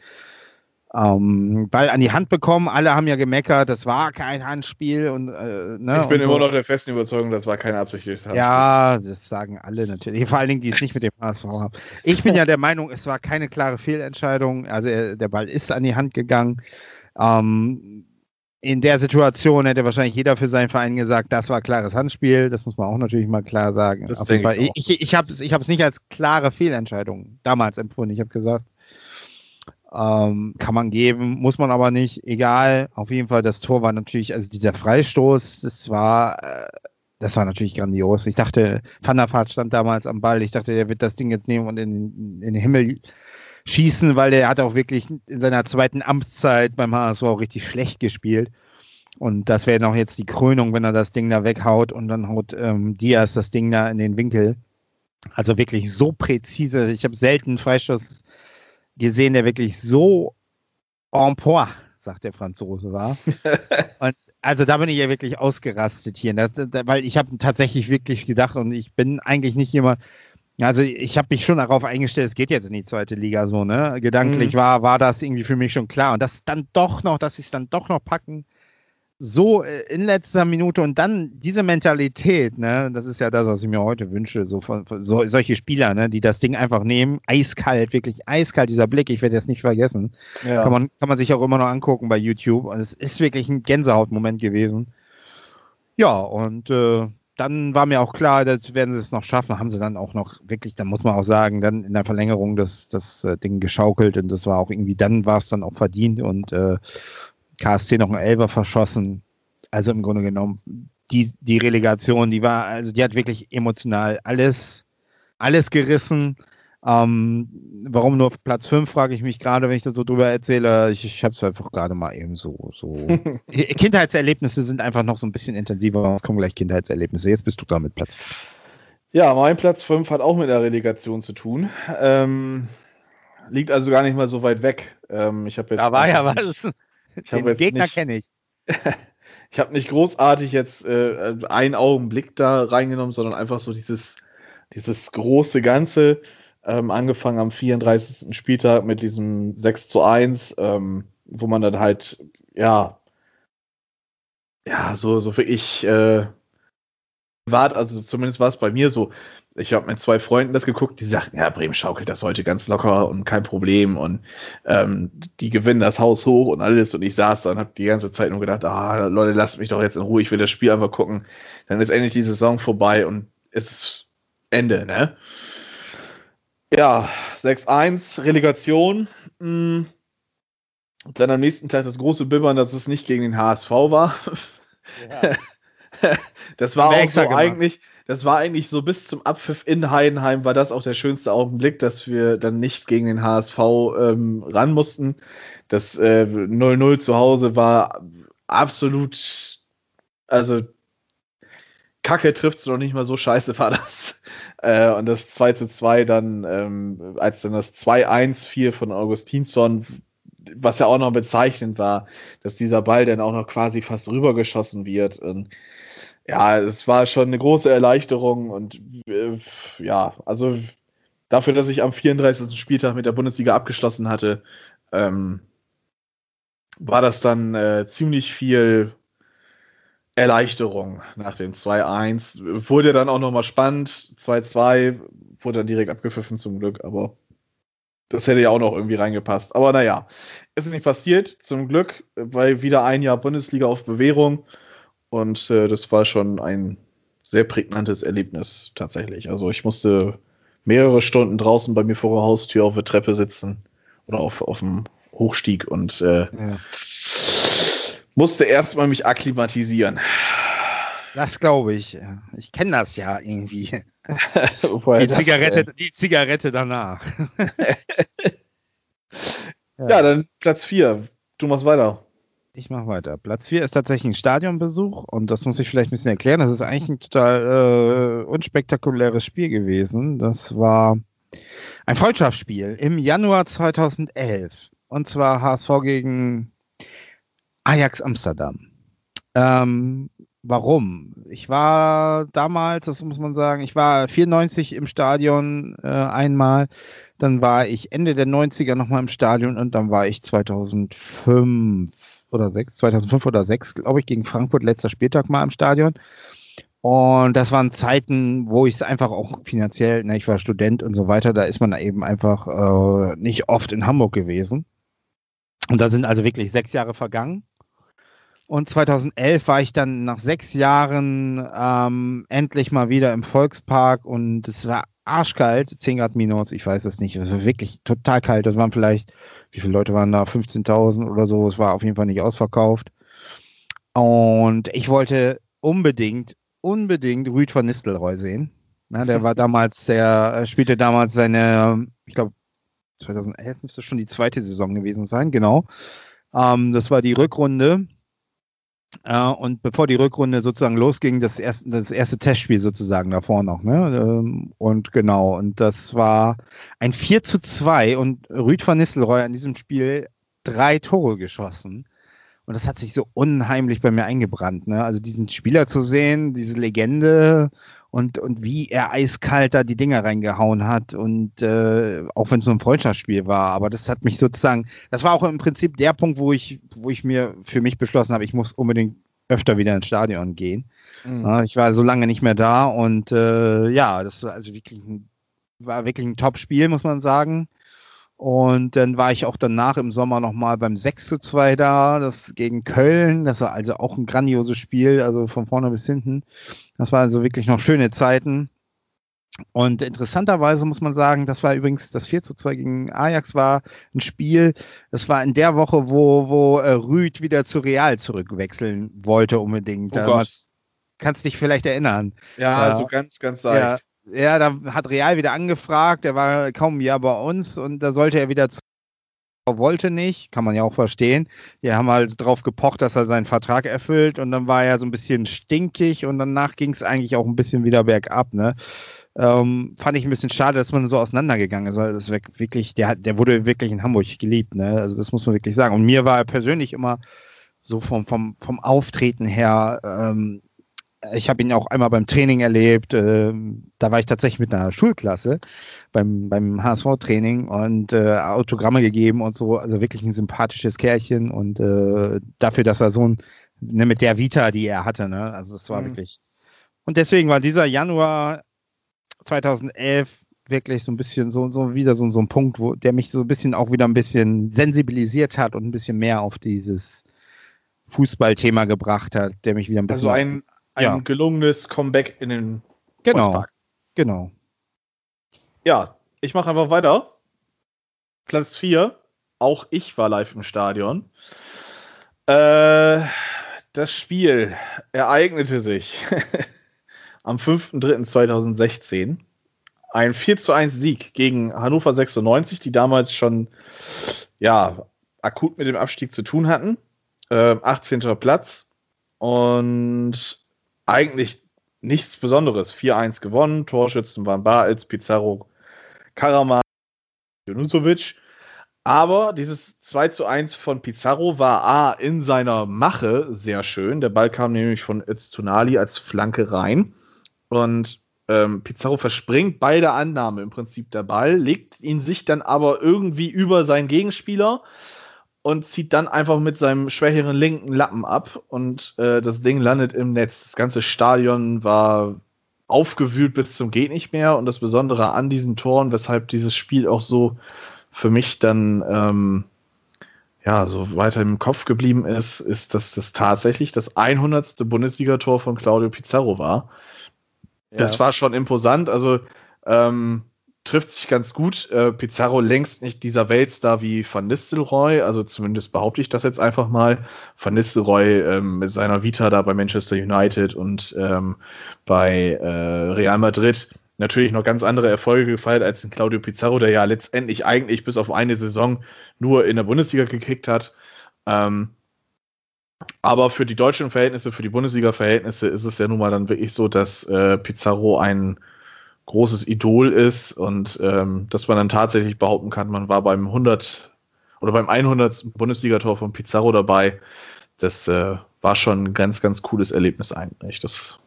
ähm, Ball an die Hand bekommen. Alle haben ja gemeckert, das war kein Handspiel. Und, äh, ne, ich bin immer so. noch der festen Überzeugung, das war kein absichtliches Handspiel. Ja, das sagen alle natürlich. Vor allen Dingen, die es nicht mit dem HSV haben. Ich bin ja der Meinung, es war keine klare Fehlentscheidung. Also er, der Ball ist an die Hand gegangen. Ähm, in der Situation hätte wahrscheinlich jeder für seinen Verein gesagt, das war klares Handspiel. Das muss man auch natürlich mal klar sagen. Das Auf jeden Fall. ich. Ich, ich, habe es ich hab's nicht als klare Fehlentscheidung damals empfunden. Ich habe gesagt, ähm, kann man geben, muss man aber nicht. Egal. Auf jeden Fall, das Tor war natürlich, also dieser Freistoß, das war, äh, das war natürlich grandios. Ich dachte, Van der Vaart stand damals am Ball. Ich dachte, er wird das Ding jetzt nehmen und in, in den Himmel schießen, weil der hat auch wirklich in seiner zweiten Amtszeit beim HSV auch richtig schlecht gespielt. Und das wäre noch jetzt die Krönung, wenn er das Ding da weghaut und dann haut ähm, Diaz das Ding da in den Winkel. Also wirklich so präzise. Ich habe selten einen Freistoß gesehen, der wirklich so en point, sagt der Franzose, war. und also da bin ich ja wirklich ausgerastet hier, das, das, weil ich habe tatsächlich wirklich gedacht und ich bin eigentlich nicht jemand, also ich habe mich schon darauf eingestellt, es geht jetzt in die zweite Liga so, ne? Gedanklich Mhm. war, war das irgendwie für mich schon klar. Und das dann doch noch, dass sie es dann doch noch packen, so äh, in letzter Minute und dann diese Mentalität, ne, das ist ja das, was ich mir heute wünsche, so von, von so, solche Spieler, ne, die das Ding einfach nehmen, eiskalt, wirklich eiskalt, dieser Blick, ich werde das nicht vergessen. Ja. Kann, man, kann man sich auch immer noch angucken bei YouTube. Und es ist wirklich ein Gänsehautmoment gewesen. Ja, und äh, dann war mir auch klar, das werden sie es noch schaffen. Haben sie dann auch noch wirklich, dann muss man auch sagen, dann in der Verlängerung das, das äh, Ding geschaukelt und das war auch irgendwie, dann war es dann auch verdient und äh, KSC noch einen Elber verschossen. Also im Grunde genommen, die, die Relegation, die war, also die hat wirklich emotional alles, alles gerissen. Ähm, warum nur auf Platz 5, frage ich mich gerade, wenn ich das so drüber erzähle. Ich, ich habe es einfach gerade mal eben so. so. Kindheitserlebnisse sind einfach noch so ein bisschen intensiver. Es kommen gleich Kindheitserlebnisse. Jetzt bist du da mit Platz 5. Ja, mein Platz 5 hat auch mit der Relegation zu tun. Ähm, liegt also gar nicht mal so weit weg. Ähm, ich habe jetzt Da war ja was. Ich Den Gegner kenne ich. ich habe nicht großartig jetzt äh, einen Augenblick da reingenommen, sondern einfach so dieses, dieses große Ganze. Ähm, angefangen am 34. Spieltag mit diesem 6 zu 1, ähm, wo man dann halt, ja, ja, so, so wirklich äh, war, also zumindest war es bei mir so. Ich habe mit zwei Freunden das geguckt, die sagten, ja, Bremen schaukelt das heute ganz locker und kein Problem und ähm, die gewinnen das Haus hoch und alles und ich saß da und habe die ganze Zeit nur gedacht, ah, Leute, lasst mich doch jetzt in Ruhe, ich will das Spiel einfach gucken. Dann ist endlich die Saison vorbei und es ist Ende, ne? Ja, 6-1, Relegation. Und dann am nächsten Tag das große Bibbern, dass es nicht gegen den HSV war. Das war auch so eigentlich, das war eigentlich so bis zum Abpfiff in Heidenheim war das auch der schönste Augenblick, dass wir dann nicht gegen den HSV ähm, ran mussten. Das äh, 0-0 zu Hause war absolut, also Kacke trifft's noch nicht mal so scheiße war das. Äh, und das 2 zu 2 dann, ähm, als dann das 2-1 fiel von Augustinsson, was ja auch noch bezeichnend war, dass dieser Ball dann auch noch quasi fast rübergeschossen wird. Und ja, es war schon eine große Erleichterung und äh, ja, also dafür, dass ich am 34. Spieltag mit der Bundesliga abgeschlossen hatte, ähm, war das dann äh, ziemlich viel Erleichterung nach dem 2-1. Wurde dann auch nochmal spannend. 2-2 wurde dann direkt abgepfiffen zum Glück, aber das hätte ja auch noch irgendwie reingepasst. Aber naja, es ist nicht passiert, zum Glück, weil wieder ein Jahr Bundesliga auf Bewährung. Und äh, das war schon ein sehr prägnantes Erlebnis tatsächlich. Also ich musste mehrere Stunden draußen bei mir vor der Haustür auf der Treppe sitzen oder auf, auf dem Hochstieg und äh, Ja. Musste erstmal mich akklimatisieren. Das glaube ich. Ich kenne das ja irgendwie. Die Zigarette, äh, die Zigarette danach. ja, dann Platz 4. Du machst weiter. Ich mache weiter. Platz 4 ist tatsächlich ein Stadionbesuch und das muss ich vielleicht ein bisschen erklären. Das ist eigentlich ein total äh, unspektakuläres Spiel gewesen. Das war ein Freundschaftsspiel im Januar 2011 und zwar HSV gegen Ajax Amsterdam. Ähm, warum? Ich war damals, das muss man sagen, ich war 94 im Stadion äh, einmal, dann war ich Ende der 90er nochmal im Stadion und dann war ich 2005 oder 6, 2005 oder 6, glaube ich, gegen Frankfurt letzter Spieltag mal im Stadion. Und das waren Zeiten, wo ich es einfach auch finanziell, ne, ich war Student und so weiter, da ist man eben einfach äh, nicht oft in Hamburg gewesen. Und da sind also wirklich sechs Jahre vergangen. Und 2011 war ich dann nach sechs Jahren ähm, endlich mal wieder im Volkspark und es war arschkalt, 10 Grad minus, ich weiß es nicht. Es war wirklich total kalt. Das waren vielleicht, wie viele Leute waren da? 15.000 oder so. Es war auf jeden Fall nicht ausverkauft. Und ich wollte unbedingt, unbedingt Rüd van Nistelrooy sehen. Na, der war damals, der äh, spielte damals seine, ich glaube, 2011 müsste schon die zweite Saison gewesen sein, genau. Ähm, das war die Rückrunde. Äh, und bevor die Rückrunde sozusagen losging, das erste, das erste Testspiel sozusagen davor noch. Ne? Ähm, und genau, und das war ein 4 zu 2 und Rüd van Nistelrooy an diesem Spiel drei Tore geschossen. Und das hat sich so unheimlich bei mir eingebrannt. Ne? Also diesen Spieler zu sehen, diese Legende und, und wie er eiskalt da die Dinger reingehauen hat. Und äh, auch wenn es so ein Freundschaftsspiel war, aber das hat mich sozusagen, das war auch im Prinzip der Punkt, wo ich, wo ich mir für mich beschlossen habe, ich muss unbedingt öfter wieder ins Stadion gehen. Mhm. Ja, ich war so lange nicht mehr da und äh, ja, das war also wirklich ein, war wirklich ein Top-Spiel, muss man sagen. Und dann war ich auch danach im Sommer nochmal beim 6 zu 2 da, das gegen Köln. Das war also auch ein grandioses Spiel, also von vorne bis hinten. Das war also wirklich noch schöne Zeiten. Und interessanterweise muss man sagen, das war übrigens das 4 zu 2 gegen Ajax war ein Spiel, das war in der Woche, wo, wo äh, Rüd wieder zu Real zurückwechseln wollte unbedingt. Oh. Damals, kannst dich vielleicht erinnern. Ja, Ja. so ganz, ganz Ja, leicht. ja, da hat Real wieder angefragt, er war kaum ein Jahr bei uns und da sollte er wieder zu wollte nicht, kann man ja auch verstehen. Die haben halt drauf gepocht, dass er seinen Vertrag erfüllt und dann war er so ein bisschen stinkig und danach ging es eigentlich auch ein bisschen wieder bergab, ne? Ähm, fand ich ein bisschen schade, dass man so auseinandergegangen ist, weil das wirk- wirklich, der, der wurde wirklich in Hamburg geliebt, ne? Also das muss man wirklich sagen. Und mir war er persönlich immer so vom, vom, vom Auftreten her, ähm, ich habe ihn auch einmal beim Training erlebt. ähm, da war ich tatsächlich mit einer Schulklasse beim, beim HSV-Training und äh, Autogramme gegeben und so. Also wirklich ein sympathisches Kerlchen und äh, dafür, dass er so ein, ne, mit der Vita, die er hatte, ne? Also das war Mhm. wirklich. Und deswegen war dieser Januar 2011 wirklich so ein bisschen so, so wieder so, so ein Punkt, wo der mich so ein bisschen auch wieder ein bisschen sensibilisiert hat und ein bisschen mehr auf dieses Fußballthema gebracht hat, der mich wieder ein bisschen Also ein, ein Ja. gelungenes Comeback in den genau, Volkspark. genau. Ja, ich mache einfach weiter. Platz 4. Auch ich war live im Stadion. Äh, das Spiel ereignete sich am 5.3.2016. Ein 4 zu 1 Sieg gegen Hannover 96, die damals schon ja, akut mit dem Abstieg zu tun hatten. Äh, 18. Platz. Und eigentlich nichts Besonderes. 4-1 gewonnen. Torschützen waren Baels, Pizarro, Karaman, Junusovic. Aber dieses 2 zu 1 von Pizarro war A in seiner Mache sehr schön. Der Ball kam nämlich von Öztunali als Flanke rein. Und ähm, Pizarro verspringt bei der Annahme im Prinzip der Ball, legt ihn sich dann aber irgendwie über seinen Gegenspieler und zieht dann einfach mit seinem schwächeren linken Lappen ab und äh, das Ding landet im Netz. Das ganze Stadion war aufgewühlt bis zum geht nicht mehr und das Besondere an diesen Toren, weshalb dieses Spiel auch so für mich dann ähm, ja so weiter im Kopf geblieben ist, ist, dass das tatsächlich das 100. Bundesligator von Claudio Pizarro war. Das war schon imposant. Also ähm, trifft sich ganz gut. Äh, Pizarro längst nicht dieser Weltstar wie Van Nistelrooy, also zumindest behaupte ich das jetzt einfach mal. Van Nistelrooy ähm, mit seiner Vita da bei Manchester United und ähm, bei äh, Real Madrid natürlich noch ganz andere Erfolge gefeiert als ein Claudio Pizarro, der ja letztendlich eigentlich bis auf eine Saison nur in der Bundesliga gekickt hat. Ähm, aber für die deutschen Verhältnisse, für die Bundesliga-Verhältnisse ist es ja nun mal dann wirklich so, dass äh, Pizarro ein großes Idol ist und ähm, dass man dann tatsächlich behaupten kann, man war beim 100 oder beim 100. Bundesligator von Pizarro dabei. Das äh, war schon ein ganz, ganz cooles Erlebnis eigentlich. Das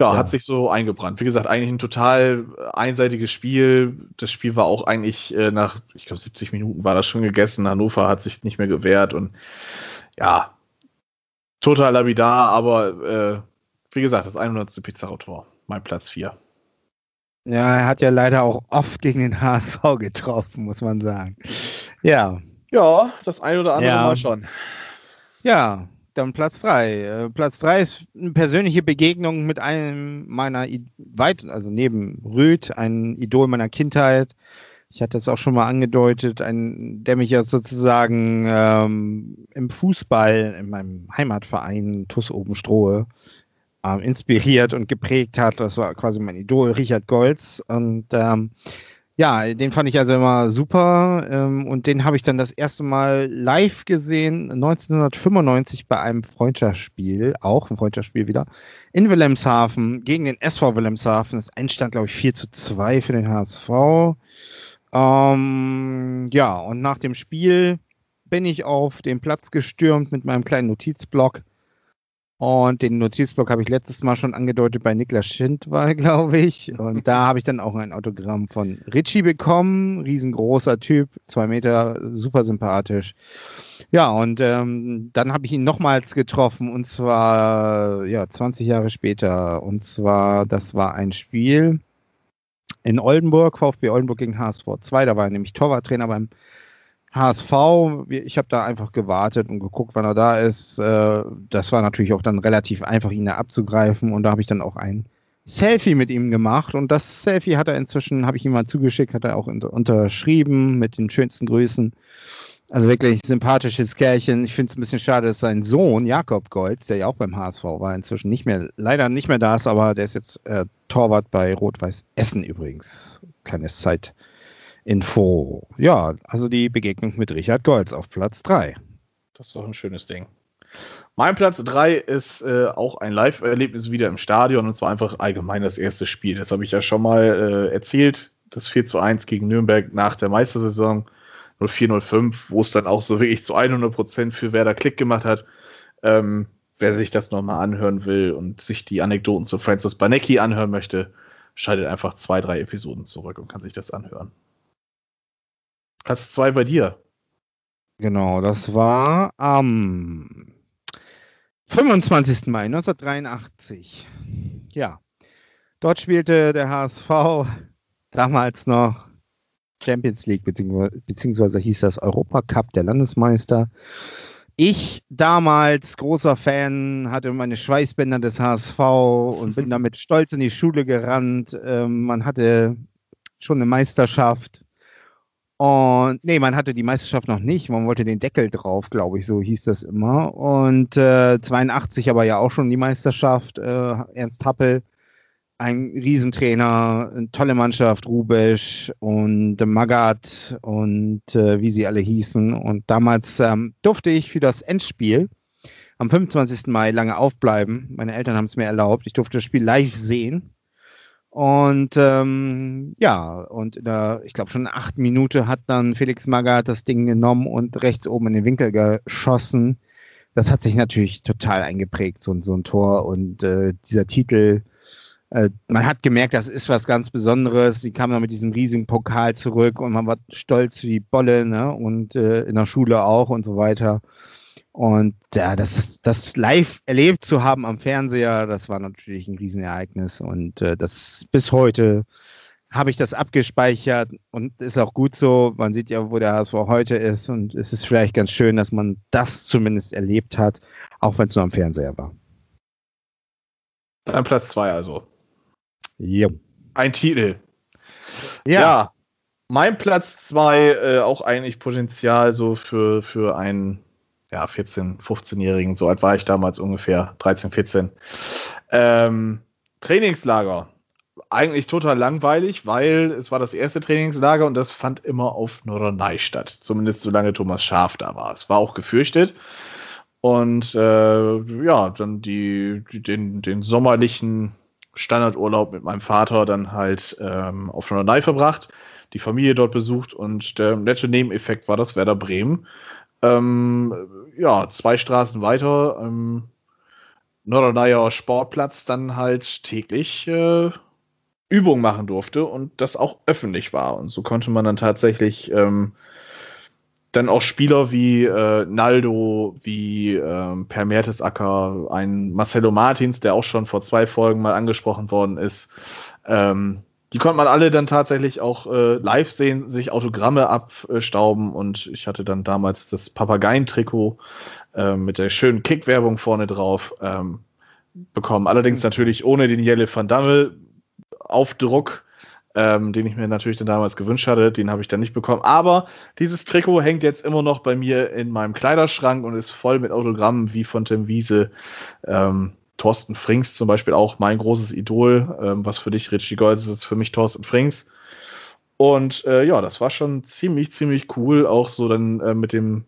ja, Ja. hat sich so eingebrannt. Wie gesagt, eigentlich ein total einseitiges Spiel. Das Spiel war auch eigentlich äh, nach, ich glaube, 70 Minuten war das schon gegessen. Hannover hat sich nicht mehr gewehrt und ja, total lapidar, aber äh, wie gesagt, das 100. Pizarro-Tor, mein Platz 4. Ja, er hat ja leider auch oft gegen den HSV getroffen, muss man sagen. Ja, Ja, das ein oder andere Ja. Mal schon. ja, dann Platz drei. Äh, Platz drei ist eine persönliche Begegnung mit einem meiner, I weit, also neben Rüd, ein Idol meiner Kindheit. Ich hatte es auch schon mal angedeutet, ein, der mich ja sozusagen ähm, im Fußball, in meinem Heimatverein TuS Obenstrohe, ähm, inspiriert und geprägt hat. Das war quasi mein Idol, Richard Golz. Und ähm, ja, den fand ich also immer super. Ähm, und den habe ich dann das erste Mal live gesehen, 1995 bei einem Freundschaftsspiel, auch ein Freundschaftsspiel wieder, in Wilhelmshaven gegen den SV Wilhelmshaven. Das Einstand, glaube ich, 4 zu 2 für den HSV. Ähm, ja, und nach dem Spiel bin ich auf den Platz gestürmt mit meinem kleinen Notizblock Und den Notizblock habe ich letztes Mal schon angedeutet bei Niklas Schindwall, glaube ich. Und da habe ich dann auch ein Autogramm von Richie bekommen. Riesengroßer Typ, zwei Meter, super sympathisch. Ja, und ähm, dann habe ich ihn nochmals getroffen und zwar ja 20 Jahre später. Und zwar, das war ein Spiel in Oldenburg, VfB Oldenburg gegen HSV 2. Da war er nämlich Torwarttrainer beim HSV, ich habe da einfach gewartet und geguckt, wann er da ist. Äh, das war natürlich auch dann relativ einfach, ihn da abzugreifen. Und da habe ich dann auch ein Selfie mit ihm gemacht. Und das Selfie hat er inzwischen, habe ich ihm mal zugeschickt, hat er auch unterschrieben mit den schönsten Grüßen. Also wirklich sympathisches Kerlchen. Ich finde es ein bisschen schade, dass sein Sohn Jakob Golz, der ja auch beim HSV war, inzwischen nicht mehr, leider nicht mehr da ist, aber der ist jetzt äh, Torwart bei Rot-Weiß Essen übrigens. Kleines Zeit. Info. Ja, also die Begegnung mit Richard Golz auf Platz 3. Das ist doch ein schönes Ding. Mein Platz 3 ist äh, auch ein Live-Erlebnis wieder im Stadion und zwar einfach allgemein das erste Spiel. Das habe ich ja schon mal äh, erzählt. Das 4 zu 1 gegen Nürnberg nach der Meistersaison 04-05, wo es dann auch so wirklich zu 100 Prozent für Werder Klick gemacht hat. Ähm, wer sich das nochmal anhören will und sich die Anekdoten zu Francis Banecki anhören möchte, schaltet einfach zwei, drei Episoden zurück und kann sich das anhören. Platz 2 bei dir. Genau, das war am 25. Mai 1983. Ja, dort spielte der HSV damals noch Champions League, beziehungsweise, beziehungsweise hieß das Europa Cup der Landesmeister. Ich damals großer Fan, hatte meine Schweißbänder des HSV und bin damit stolz in die Schule gerannt. Ähm, man hatte schon eine Meisterschaft und nee, man hatte die Meisterschaft noch nicht. Man wollte den Deckel drauf, glaube ich, so hieß das immer. Und äh, 82 aber ja auch schon die Meisterschaft. Äh, Ernst Happel, ein Riesentrainer, eine tolle Mannschaft, Rubesch und Magat und äh, wie sie alle hießen. Und damals ähm, durfte ich für das Endspiel am 25. Mai lange aufbleiben. Meine Eltern haben es mir erlaubt. Ich durfte das Spiel live sehen. Und ähm, ja, und in der, ich glaube schon acht Minuten hat dann Felix Magath das Ding genommen und rechts oben in den Winkel geschossen. Das hat sich natürlich total eingeprägt, so, so ein Tor. Und äh, dieser Titel, äh, man hat gemerkt, das ist was ganz Besonderes. Die kamen dann mit diesem riesigen Pokal zurück und man war stolz wie Bolle, ne? Und äh, in der Schule auch und so weiter. Und ja, das, das live erlebt zu haben am Fernseher, das war natürlich ein Riesenereignis. Und äh, das bis heute habe ich das abgespeichert und ist auch gut so. Man sieht ja, wo der HSV heute ist. Und es ist vielleicht ganz schön, dass man das zumindest erlebt hat, auch wenn es nur am Fernseher war. Dann Platz zwei also. Jo. Ein Titel. Ja. ja. Mein Platz zwei äh, auch eigentlich Potenzial so für, für einen ja, 14, 15-Jährigen, so alt war ich damals ungefähr, 13, 14. Ähm, Trainingslager. Eigentlich total langweilig, weil es war das erste Trainingslager und das fand immer auf Norderney statt. Zumindest solange Thomas Schaf da war. Es war auch gefürchtet. Und äh, ja, dann die, die, den, den sommerlichen Standardurlaub mit meinem Vater dann halt ähm, auf Norderney verbracht, die Familie dort besucht und der nette Nebeneffekt war das Werder Bremen ähm, ja, zwei Straßen weiter, ähm, Norderneier Sportplatz, dann halt täglich äh, Übung machen durfte und das auch öffentlich war. Und so konnte man dann tatsächlich ähm, dann auch Spieler wie äh, Naldo, wie ähm, Per Mertesacker, ein Marcelo Martins, der auch schon vor zwei Folgen mal angesprochen worden ist, ähm, die konnte man alle dann tatsächlich auch äh, live sehen, sich Autogramme abstauben und ich hatte dann damals das Papageien-Trikot äh, mit der schönen Kick-Werbung vorne drauf ähm, bekommen. Allerdings natürlich ohne den Jelle van Damme Aufdruck, ähm, den ich mir natürlich dann damals gewünscht hatte. Den habe ich dann nicht bekommen. Aber dieses Trikot hängt jetzt immer noch bei mir in meinem Kleiderschrank und ist voll mit Autogrammen wie von Tim Wiese. Ähm, Thorsten Frings zum Beispiel auch mein großes Idol, ähm, was für dich Richie Gold ist, ist für mich Thorsten Frings. Und äh, ja, das war schon ziemlich, ziemlich cool, auch so dann äh, mit dem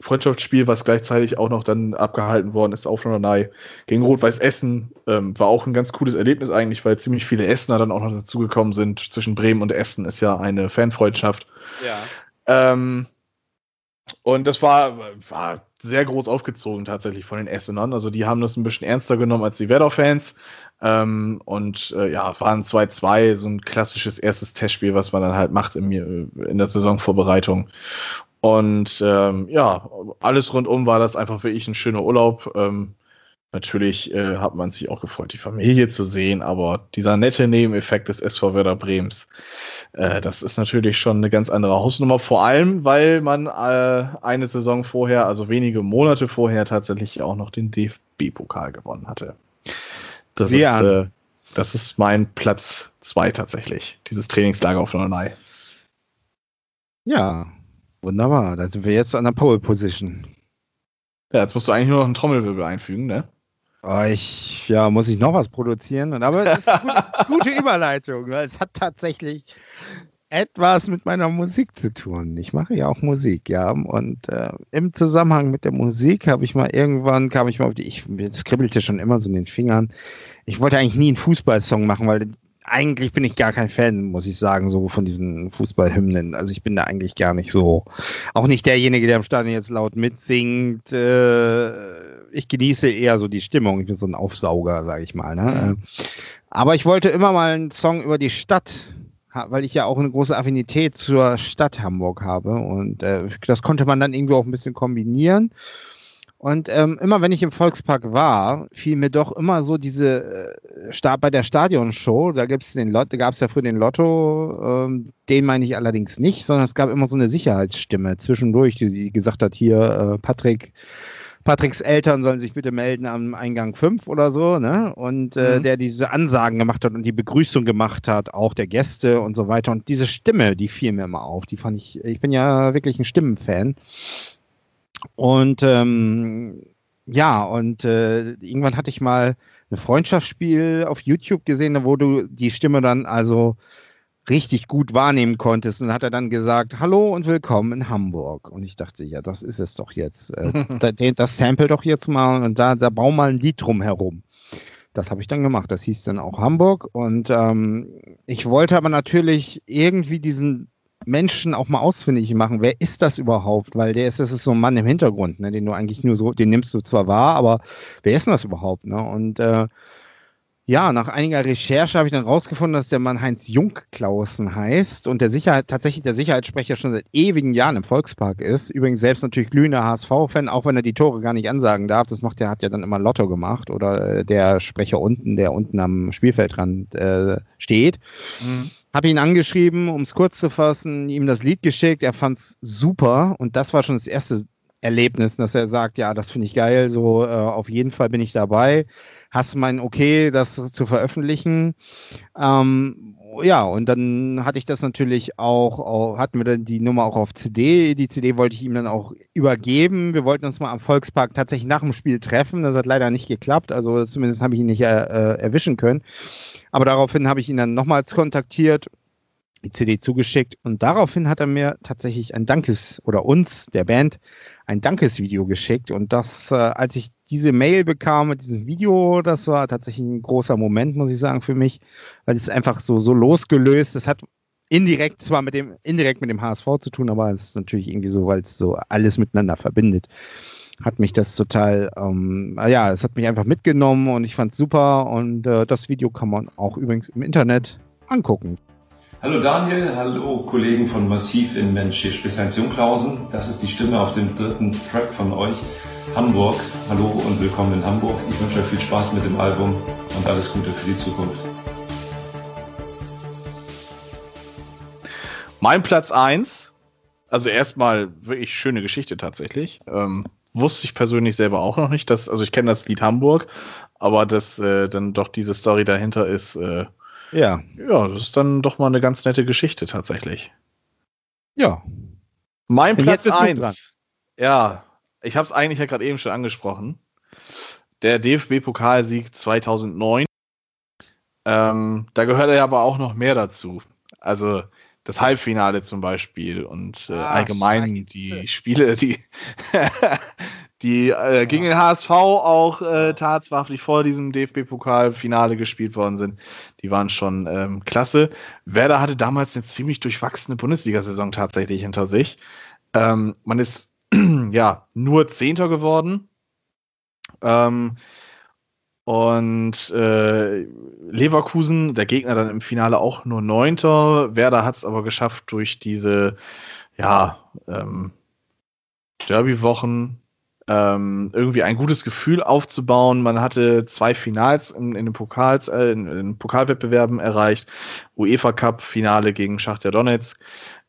Freundschaftsspiel, was gleichzeitig auch noch dann abgehalten worden ist auf Norderney gegen Rot-Weiß Essen. Ähm, war auch ein ganz cooles Erlebnis eigentlich, weil ziemlich viele Essener dann auch noch dazugekommen sind. Zwischen Bremen und Essen ist ja eine Fanfreundschaft. Ja. Ähm, und das war, war sehr groß aufgezogen tatsächlich von den Essenern. Also die haben das ein bisschen ernster genommen als die Werder-Fans. Ähm, und äh, ja, es waren 2-2, so ein klassisches erstes Testspiel, was man dann halt macht im, äh, in der Saisonvorbereitung. Und ähm, ja, alles rundum war das einfach für ich ein schöner Urlaub. Ähm, natürlich äh, hat man sich auch gefreut, die Familie zu sehen, aber dieser nette Nebeneffekt des SV Werder Brems, äh, das ist natürlich schon eine ganz andere Hausnummer, vor allem, weil man äh, eine Saison vorher, also wenige Monate vorher, tatsächlich auch noch den DFB-Pokal gewonnen hatte. Das ist, äh, das ist mein Platz zwei tatsächlich, dieses Trainingslager auf Norderney. Ja, wunderbar. Dann sind wir jetzt an der Pole Position. Ja, jetzt musst du eigentlich nur noch einen Trommelwirbel einfügen, ne? Oh, ich, ja, muss ich noch was produzieren? Aber es ist eine gute, gute Überleitung, weil es hat tatsächlich etwas mit meiner Musik zu tun. Ich mache ja auch Musik, ja. Und äh, im Zusammenhang mit der Musik habe ich mal irgendwann, kam ich mal auf die, ich es kribbelte schon immer so in den Fingern. Ich wollte eigentlich nie einen Fußballsong machen, weil eigentlich bin ich gar kein Fan, muss ich sagen, so von diesen Fußballhymnen. Also ich bin da eigentlich gar nicht so, auch nicht derjenige, der im Stadion jetzt laut mitsingt. Äh, ich genieße eher so die Stimmung. Ich bin so ein Aufsauger, sage ich mal. Ne? Mhm. Aber ich wollte immer mal einen Song über die Stadt weil ich ja auch eine große Affinität zur Stadt Hamburg habe und äh, das konnte man dann irgendwie auch ein bisschen kombinieren. Und ähm, immer wenn ich im Volkspark war, fiel mir doch immer so diese äh, Start bei der Stadionshow, da gibt's den Lot, gab es ja früher den Lotto, ähm, den meine ich allerdings nicht, sondern es gab immer so eine Sicherheitsstimme zwischendurch, die, die gesagt hat, hier, äh, Patrick, Patricks Eltern sollen sich bitte melden am Eingang 5 oder so, ne? Und äh, mhm. der diese Ansagen gemacht hat und die Begrüßung gemacht hat, auch der Gäste und so weiter. Und diese Stimme, die fiel mir immer auf. Die fand ich, ich bin ja wirklich ein Stimmenfan. Und ähm, ja, und äh, irgendwann hatte ich mal ein Freundschaftsspiel auf YouTube gesehen, wo du die Stimme dann also richtig gut wahrnehmen konntest. Und hat er dann gesagt, hallo und willkommen in Hamburg. Und ich dachte, ja, das ist es doch jetzt. Äh, das sample doch jetzt mal und da, da bau mal ein Lied drum herum. Das habe ich dann gemacht. Das hieß dann auch Hamburg. Und ähm, ich wollte aber natürlich irgendwie diesen Menschen auch mal ausfindig machen. Wer ist das überhaupt? Weil der ist, das ist so ein Mann im Hintergrund, ne, den du eigentlich nur so, den nimmst du zwar wahr, aber wer ist denn das überhaupt? Ne? Und äh, ja, nach einiger Recherche habe ich dann rausgefunden, dass der Mann Heinz Jungklausen heißt und der Sicherheit, tatsächlich der Sicherheitssprecher schon seit ewigen Jahren im Volkspark ist. Übrigens selbst natürlich glühender HSV-Fan, auch wenn er die Tore gar nicht ansagen darf. Das macht er, hat ja dann immer Lotto gemacht oder äh, der Sprecher unten, der unten am Spielfeldrand äh, steht. Mhm. Habe ihn angeschrieben, um es kurz zu fassen, ihm das Lied geschickt. Er fand es super und das war schon das erste Erlebnis, dass er sagt, ja, das finde ich geil, so äh, auf jeden Fall bin ich dabei hast mein Okay, das zu veröffentlichen. Ähm, ja, und dann hatte ich das natürlich auch, auch, hatten wir dann die Nummer auch auf CD. Die CD wollte ich ihm dann auch übergeben. Wir wollten uns mal am Volkspark tatsächlich nach dem Spiel treffen. Das hat leider nicht geklappt. Also zumindest habe ich ihn nicht äh, äh erwischen können. Aber daraufhin habe ich ihn dann nochmals kontaktiert, die CD zugeschickt und daraufhin hat er mir tatsächlich ein Dankes oder uns, der Band, ein Dankesvideo geschickt. Und das, äh, als ich diese Mail bekam mit diesem Video, das war tatsächlich ein großer Moment, muss ich sagen, für mich, weil es einfach so, so losgelöst, es hat indirekt zwar mit dem, indirekt mit dem HSV zu tun, aber es ist natürlich irgendwie so, weil es so alles miteinander verbindet, hat mich das total, ähm, ja, es hat mich einfach mitgenommen und ich fand es super und äh, das Video kann man auch übrigens im Internet angucken. Hallo Daniel, hallo Kollegen von Massiv in Mensch. Hier spricht Heinz Jungklausen. Das ist die Stimme auf dem dritten Track von euch. Hamburg. Hallo und willkommen in Hamburg. Ich wünsche euch viel Spaß mit dem Album und alles Gute für die Zukunft. Mein Platz 1, also erstmal wirklich schöne Geschichte tatsächlich. Ähm, wusste ich persönlich selber auch noch nicht, dass, also ich kenne das Lied Hamburg, aber dass äh, dann doch diese Story dahinter ist, äh, ja. Ja, das ist dann doch mal eine ganz nette Geschichte tatsächlich. Ja. Mein Platz 1. Ja, ich habe es eigentlich ja gerade eben schon angesprochen. Der DFB-Pokalsieg 2009. Ähm, da gehört ja aber auch noch mehr dazu. Also das Halbfinale zum Beispiel und äh, ah, allgemein die Spiele, die Die äh, gegen den HSV auch äh, tatsächlich vor diesem DFB-Pokalfinale gespielt worden sind. Die waren schon ähm, klasse. Werder hatte damals eine ziemlich durchwachsene Bundesliga-Saison tatsächlich hinter sich. Ähm, man ist ja, nur Zehnter geworden. Ähm, und äh, Leverkusen, der Gegner dann im Finale auch nur Neunter. Werder hat es aber geschafft durch diese, ja, ähm, Derby-Wochen ähm, irgendwie ein gutes Gefühl aufzubauen. Man hatte zwei Finals in, in den Pokals, äh, in, in Pokalwettbewerben erreicht. UEFA Cup Finale gegen Schachter Donetsk.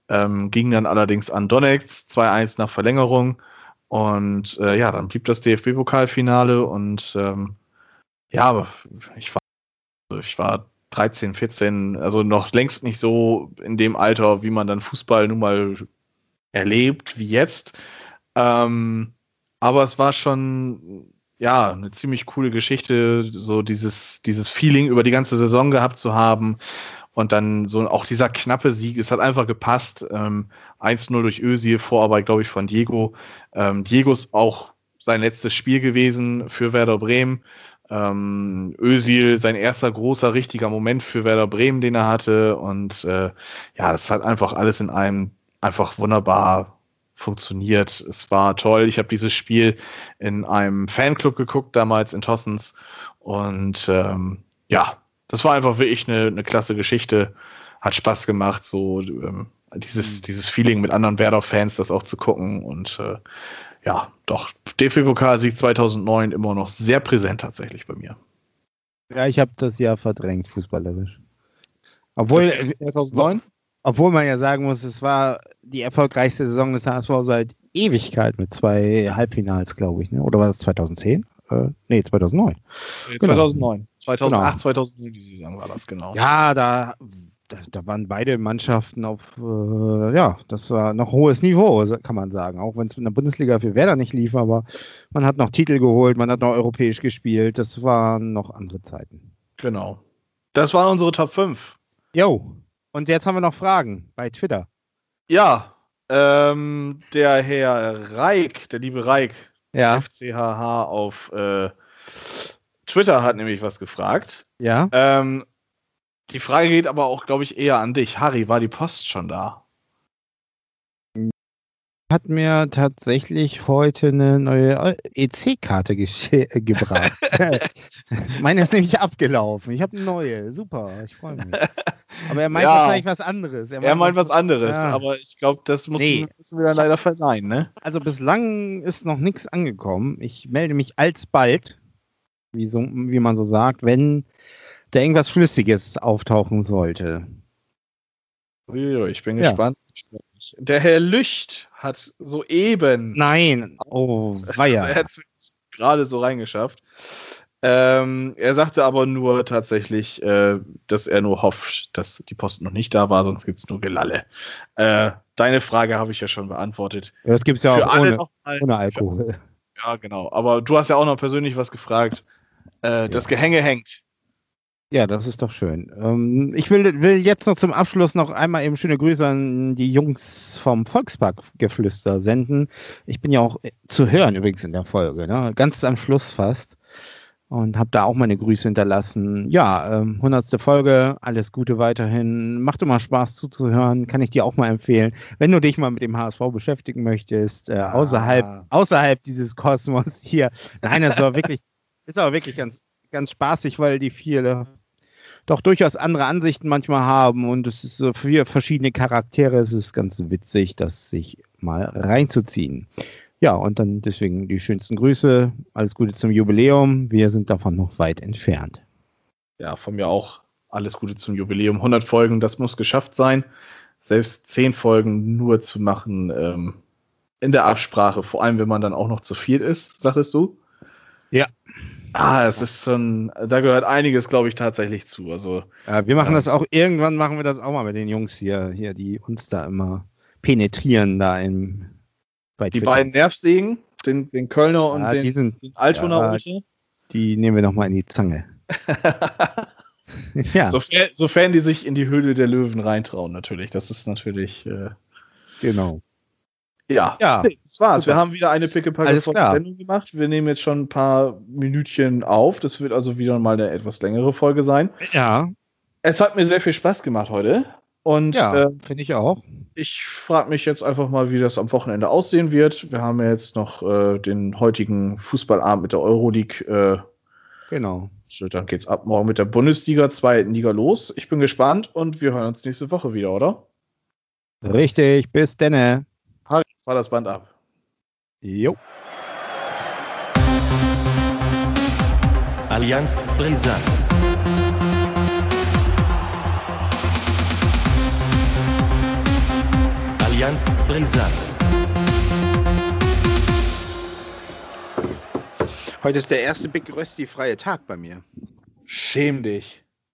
Ähm, ging dann allerdings an Donetsk 2-1 nach Verlängerung. Und äh, ja, dann blieb das DFB-Pokalfinale und ähm, ja, ich war, ich war 13, 14, also noch längst nicht so in dem Alter, wie man dann Fußball nun mal erlebt wie jetzt. Ähm, aber es war schon ja eine ziemlich coole Geschichte, so dieses dieses Feeling über die ganze Saison gehabt zu haben und dann so auch dieser knappe Sieg, es hat einfach gepasst. Ähm, 1-0 durch Özil, Vorarbeit, glaube ich, von Diego. Ähm, Diego ist auch sein letztes Spiel gewesen für Werder Bremen. Ähm, Özil, sein erster großer, richtiger Moment für Werder Bremen, den er hatte. Und äh, ja, das hat einfach alles in einem einfach wunderbar funktioniert. Es war toll. Ich habe dieses Spiel in einem Fanclub geguckt, damals in Tossens. Und ähm, ja, das war einfach wirklich eine, eine klasse Geschichte. Hat Spaß gemacht, so ähm, dieses, mhm. dieses Feeling mit anderen Werder-Fans, das auch zu gucken. Und äh, ja, doch, DFB-Pokalsieg 2009 immer noch sehr präsent tatsächlich bei mir. Ja, ich habe das ja verdrängt, fußballerisch. Obwohl, 2009? Obwohl man ja sagen muss, es war die erfolgreichste Saison des HSV seit Ewigkeit mit zwei Halbfinals, glaube ich. Ne? Oder war das 2010? Äh, nee, 2009. Nee, 2009. 2008, genau. 2009 die Saison war das, genau. Ja, da, da, da waren beide Mannschaften auf, äh, ja, das war noch hohes Niveau, kann man sagen. Auch wenn es in der Bundesliga für Werder nicht lief, aber man hat noch Titel geholt, man hat noch europäisch gespielt. Das waren noch andere Zeiten. Genau. Das waren unsere Top 5. Jo. Und jetzt haben wir noch Fragen bei Twitter. Ja, ähm, der Herr Reik, der liebe Reik, ja. FCHH auf äh, Twitter hat nämlich was gefragt. Ja. Ähm, die Frage geht aber auch, glaube ich, eher an dich. Harry, war die Post schon da? hat mir tatsächlich heute eine neue EC-Karte ge gebracht. Meine ist nämlich abgelaufen. Ich habe eine neue. Super, ich freue mich. Aber er meint ja, wahrscheinlich was anderes. Er meint, er meint was anderes, ja. aber ich glaube, das müssen, nee. müssen wir dann leider verneinen. Ne? Also bislang ist noch nichts angekommen. Ich melde mich alsbald, wie, so, wie man so sagt, wenn da irgendwas Flüssiges auftauchen sollte. Ich bin ja. gespannt. Der Herr Lücht hat soeben. Nein, oh, weia. Also er hat es gerade so reingeschafft. Ähm, er sagte aber nur tatsächlich, äh, dass er nur hofft, dass die Post noch nicht da war, sonst gibt es nur Gelalle. Äh, deine Frage habe ich ja schon beantwortet. Das gibt es ja Für auch ohne, mal, ohne, Alkohol. Ja, genau. Aber du hast ja auch noch persönlich was gefragt. Äh, ja. Das Gehänge hängt. Ja, das ist doch schön. Ähm, ich will, will jetzt noch zum Abschluss noch einmal eben schöne Grüße an die Jungs vom Volksparkgeflüster senden. Ich bin ja auch zu hören übrigens in der Folge, ne? ganz am Schluss fast. Und habe da auch meine Grüße hinterlassen. Ja, ähm, 100. Folge, alles Gute weiterhin. Macht immer Spaß zuzuhören, kann ich dir auch mal empfehlen. Wenn du dich mal mit dem HSV beschäftigen möchtest, äh, außerhalb, ah. außerhalb dieses Kosmos hier. Nein, das war wirklich, ist aber wirklich ganz, ganz spaßig, weil die viele doch durchaus andere Ansichten manchmal haben und es ist so für verschiedene Charaktere. Es ist ganz witzig, das sich mal reinzuziehen. Ja, und dann deswegen die schönsten Grüße. Alles Gute zum Jubiläum. Wir sind davon noch weit entfernt. Ja, von mir auch alles Gute zum Jubiläum. 100 Folgen, das muss geschafft sein. Selbst 10 Folgen nur zu machen ähm, in der Absprache, vor allem wenn man dann auch noch zu viel ist, sagtest du? Ja. Ah, es ist schon, da gehört einiges, glaube ich, tatsächlich zu. Also, ja, wir machen ja. das auch, irgendwann machen wir das auch mal mit den Jungs hier, hier, die uns da immer penetrieren da im bei Die beiden Nervsägen, den, den Kölner und ja, den, die sind, den Altonaer ja, Die nehmen wir nochmal in die Zange. ja. Sofern, sofern, die sich in die Höhle der Löwen reintrauen, natürlich. Das ist natürlich. Äh, genau. Ja, ja das war's. Super. Wir haben wieder eine pickepacke Sendung gemacht. Wir nehmen jetzt schon ein paar Minütchen auf. Das wird also wieder mal eine etwas längere Folge sein. Ja. Es hat mir sehr viel Spaß gemacht heute. Und Ja, äh, finde ich auch. ich frage mich jetzt einfach mal, wie das am Wochenende aussehen wird. Wir haben ja jetzt noch äh, den heutigen Fußballabend mit der Euroleague. Äh, Genau. so, dann geht's ab morgen mit der Bundesliga, zweiten Liga los. Ich bin gespannt und wir hören uns nächste Woche wieder, oder? Richtig, bis denne. Fahr das Band ab. Jo. Allianz Brisant. Allianz Brisant. Heute ist der erste Big Rösti freie Tag bei mir. Schäm dich.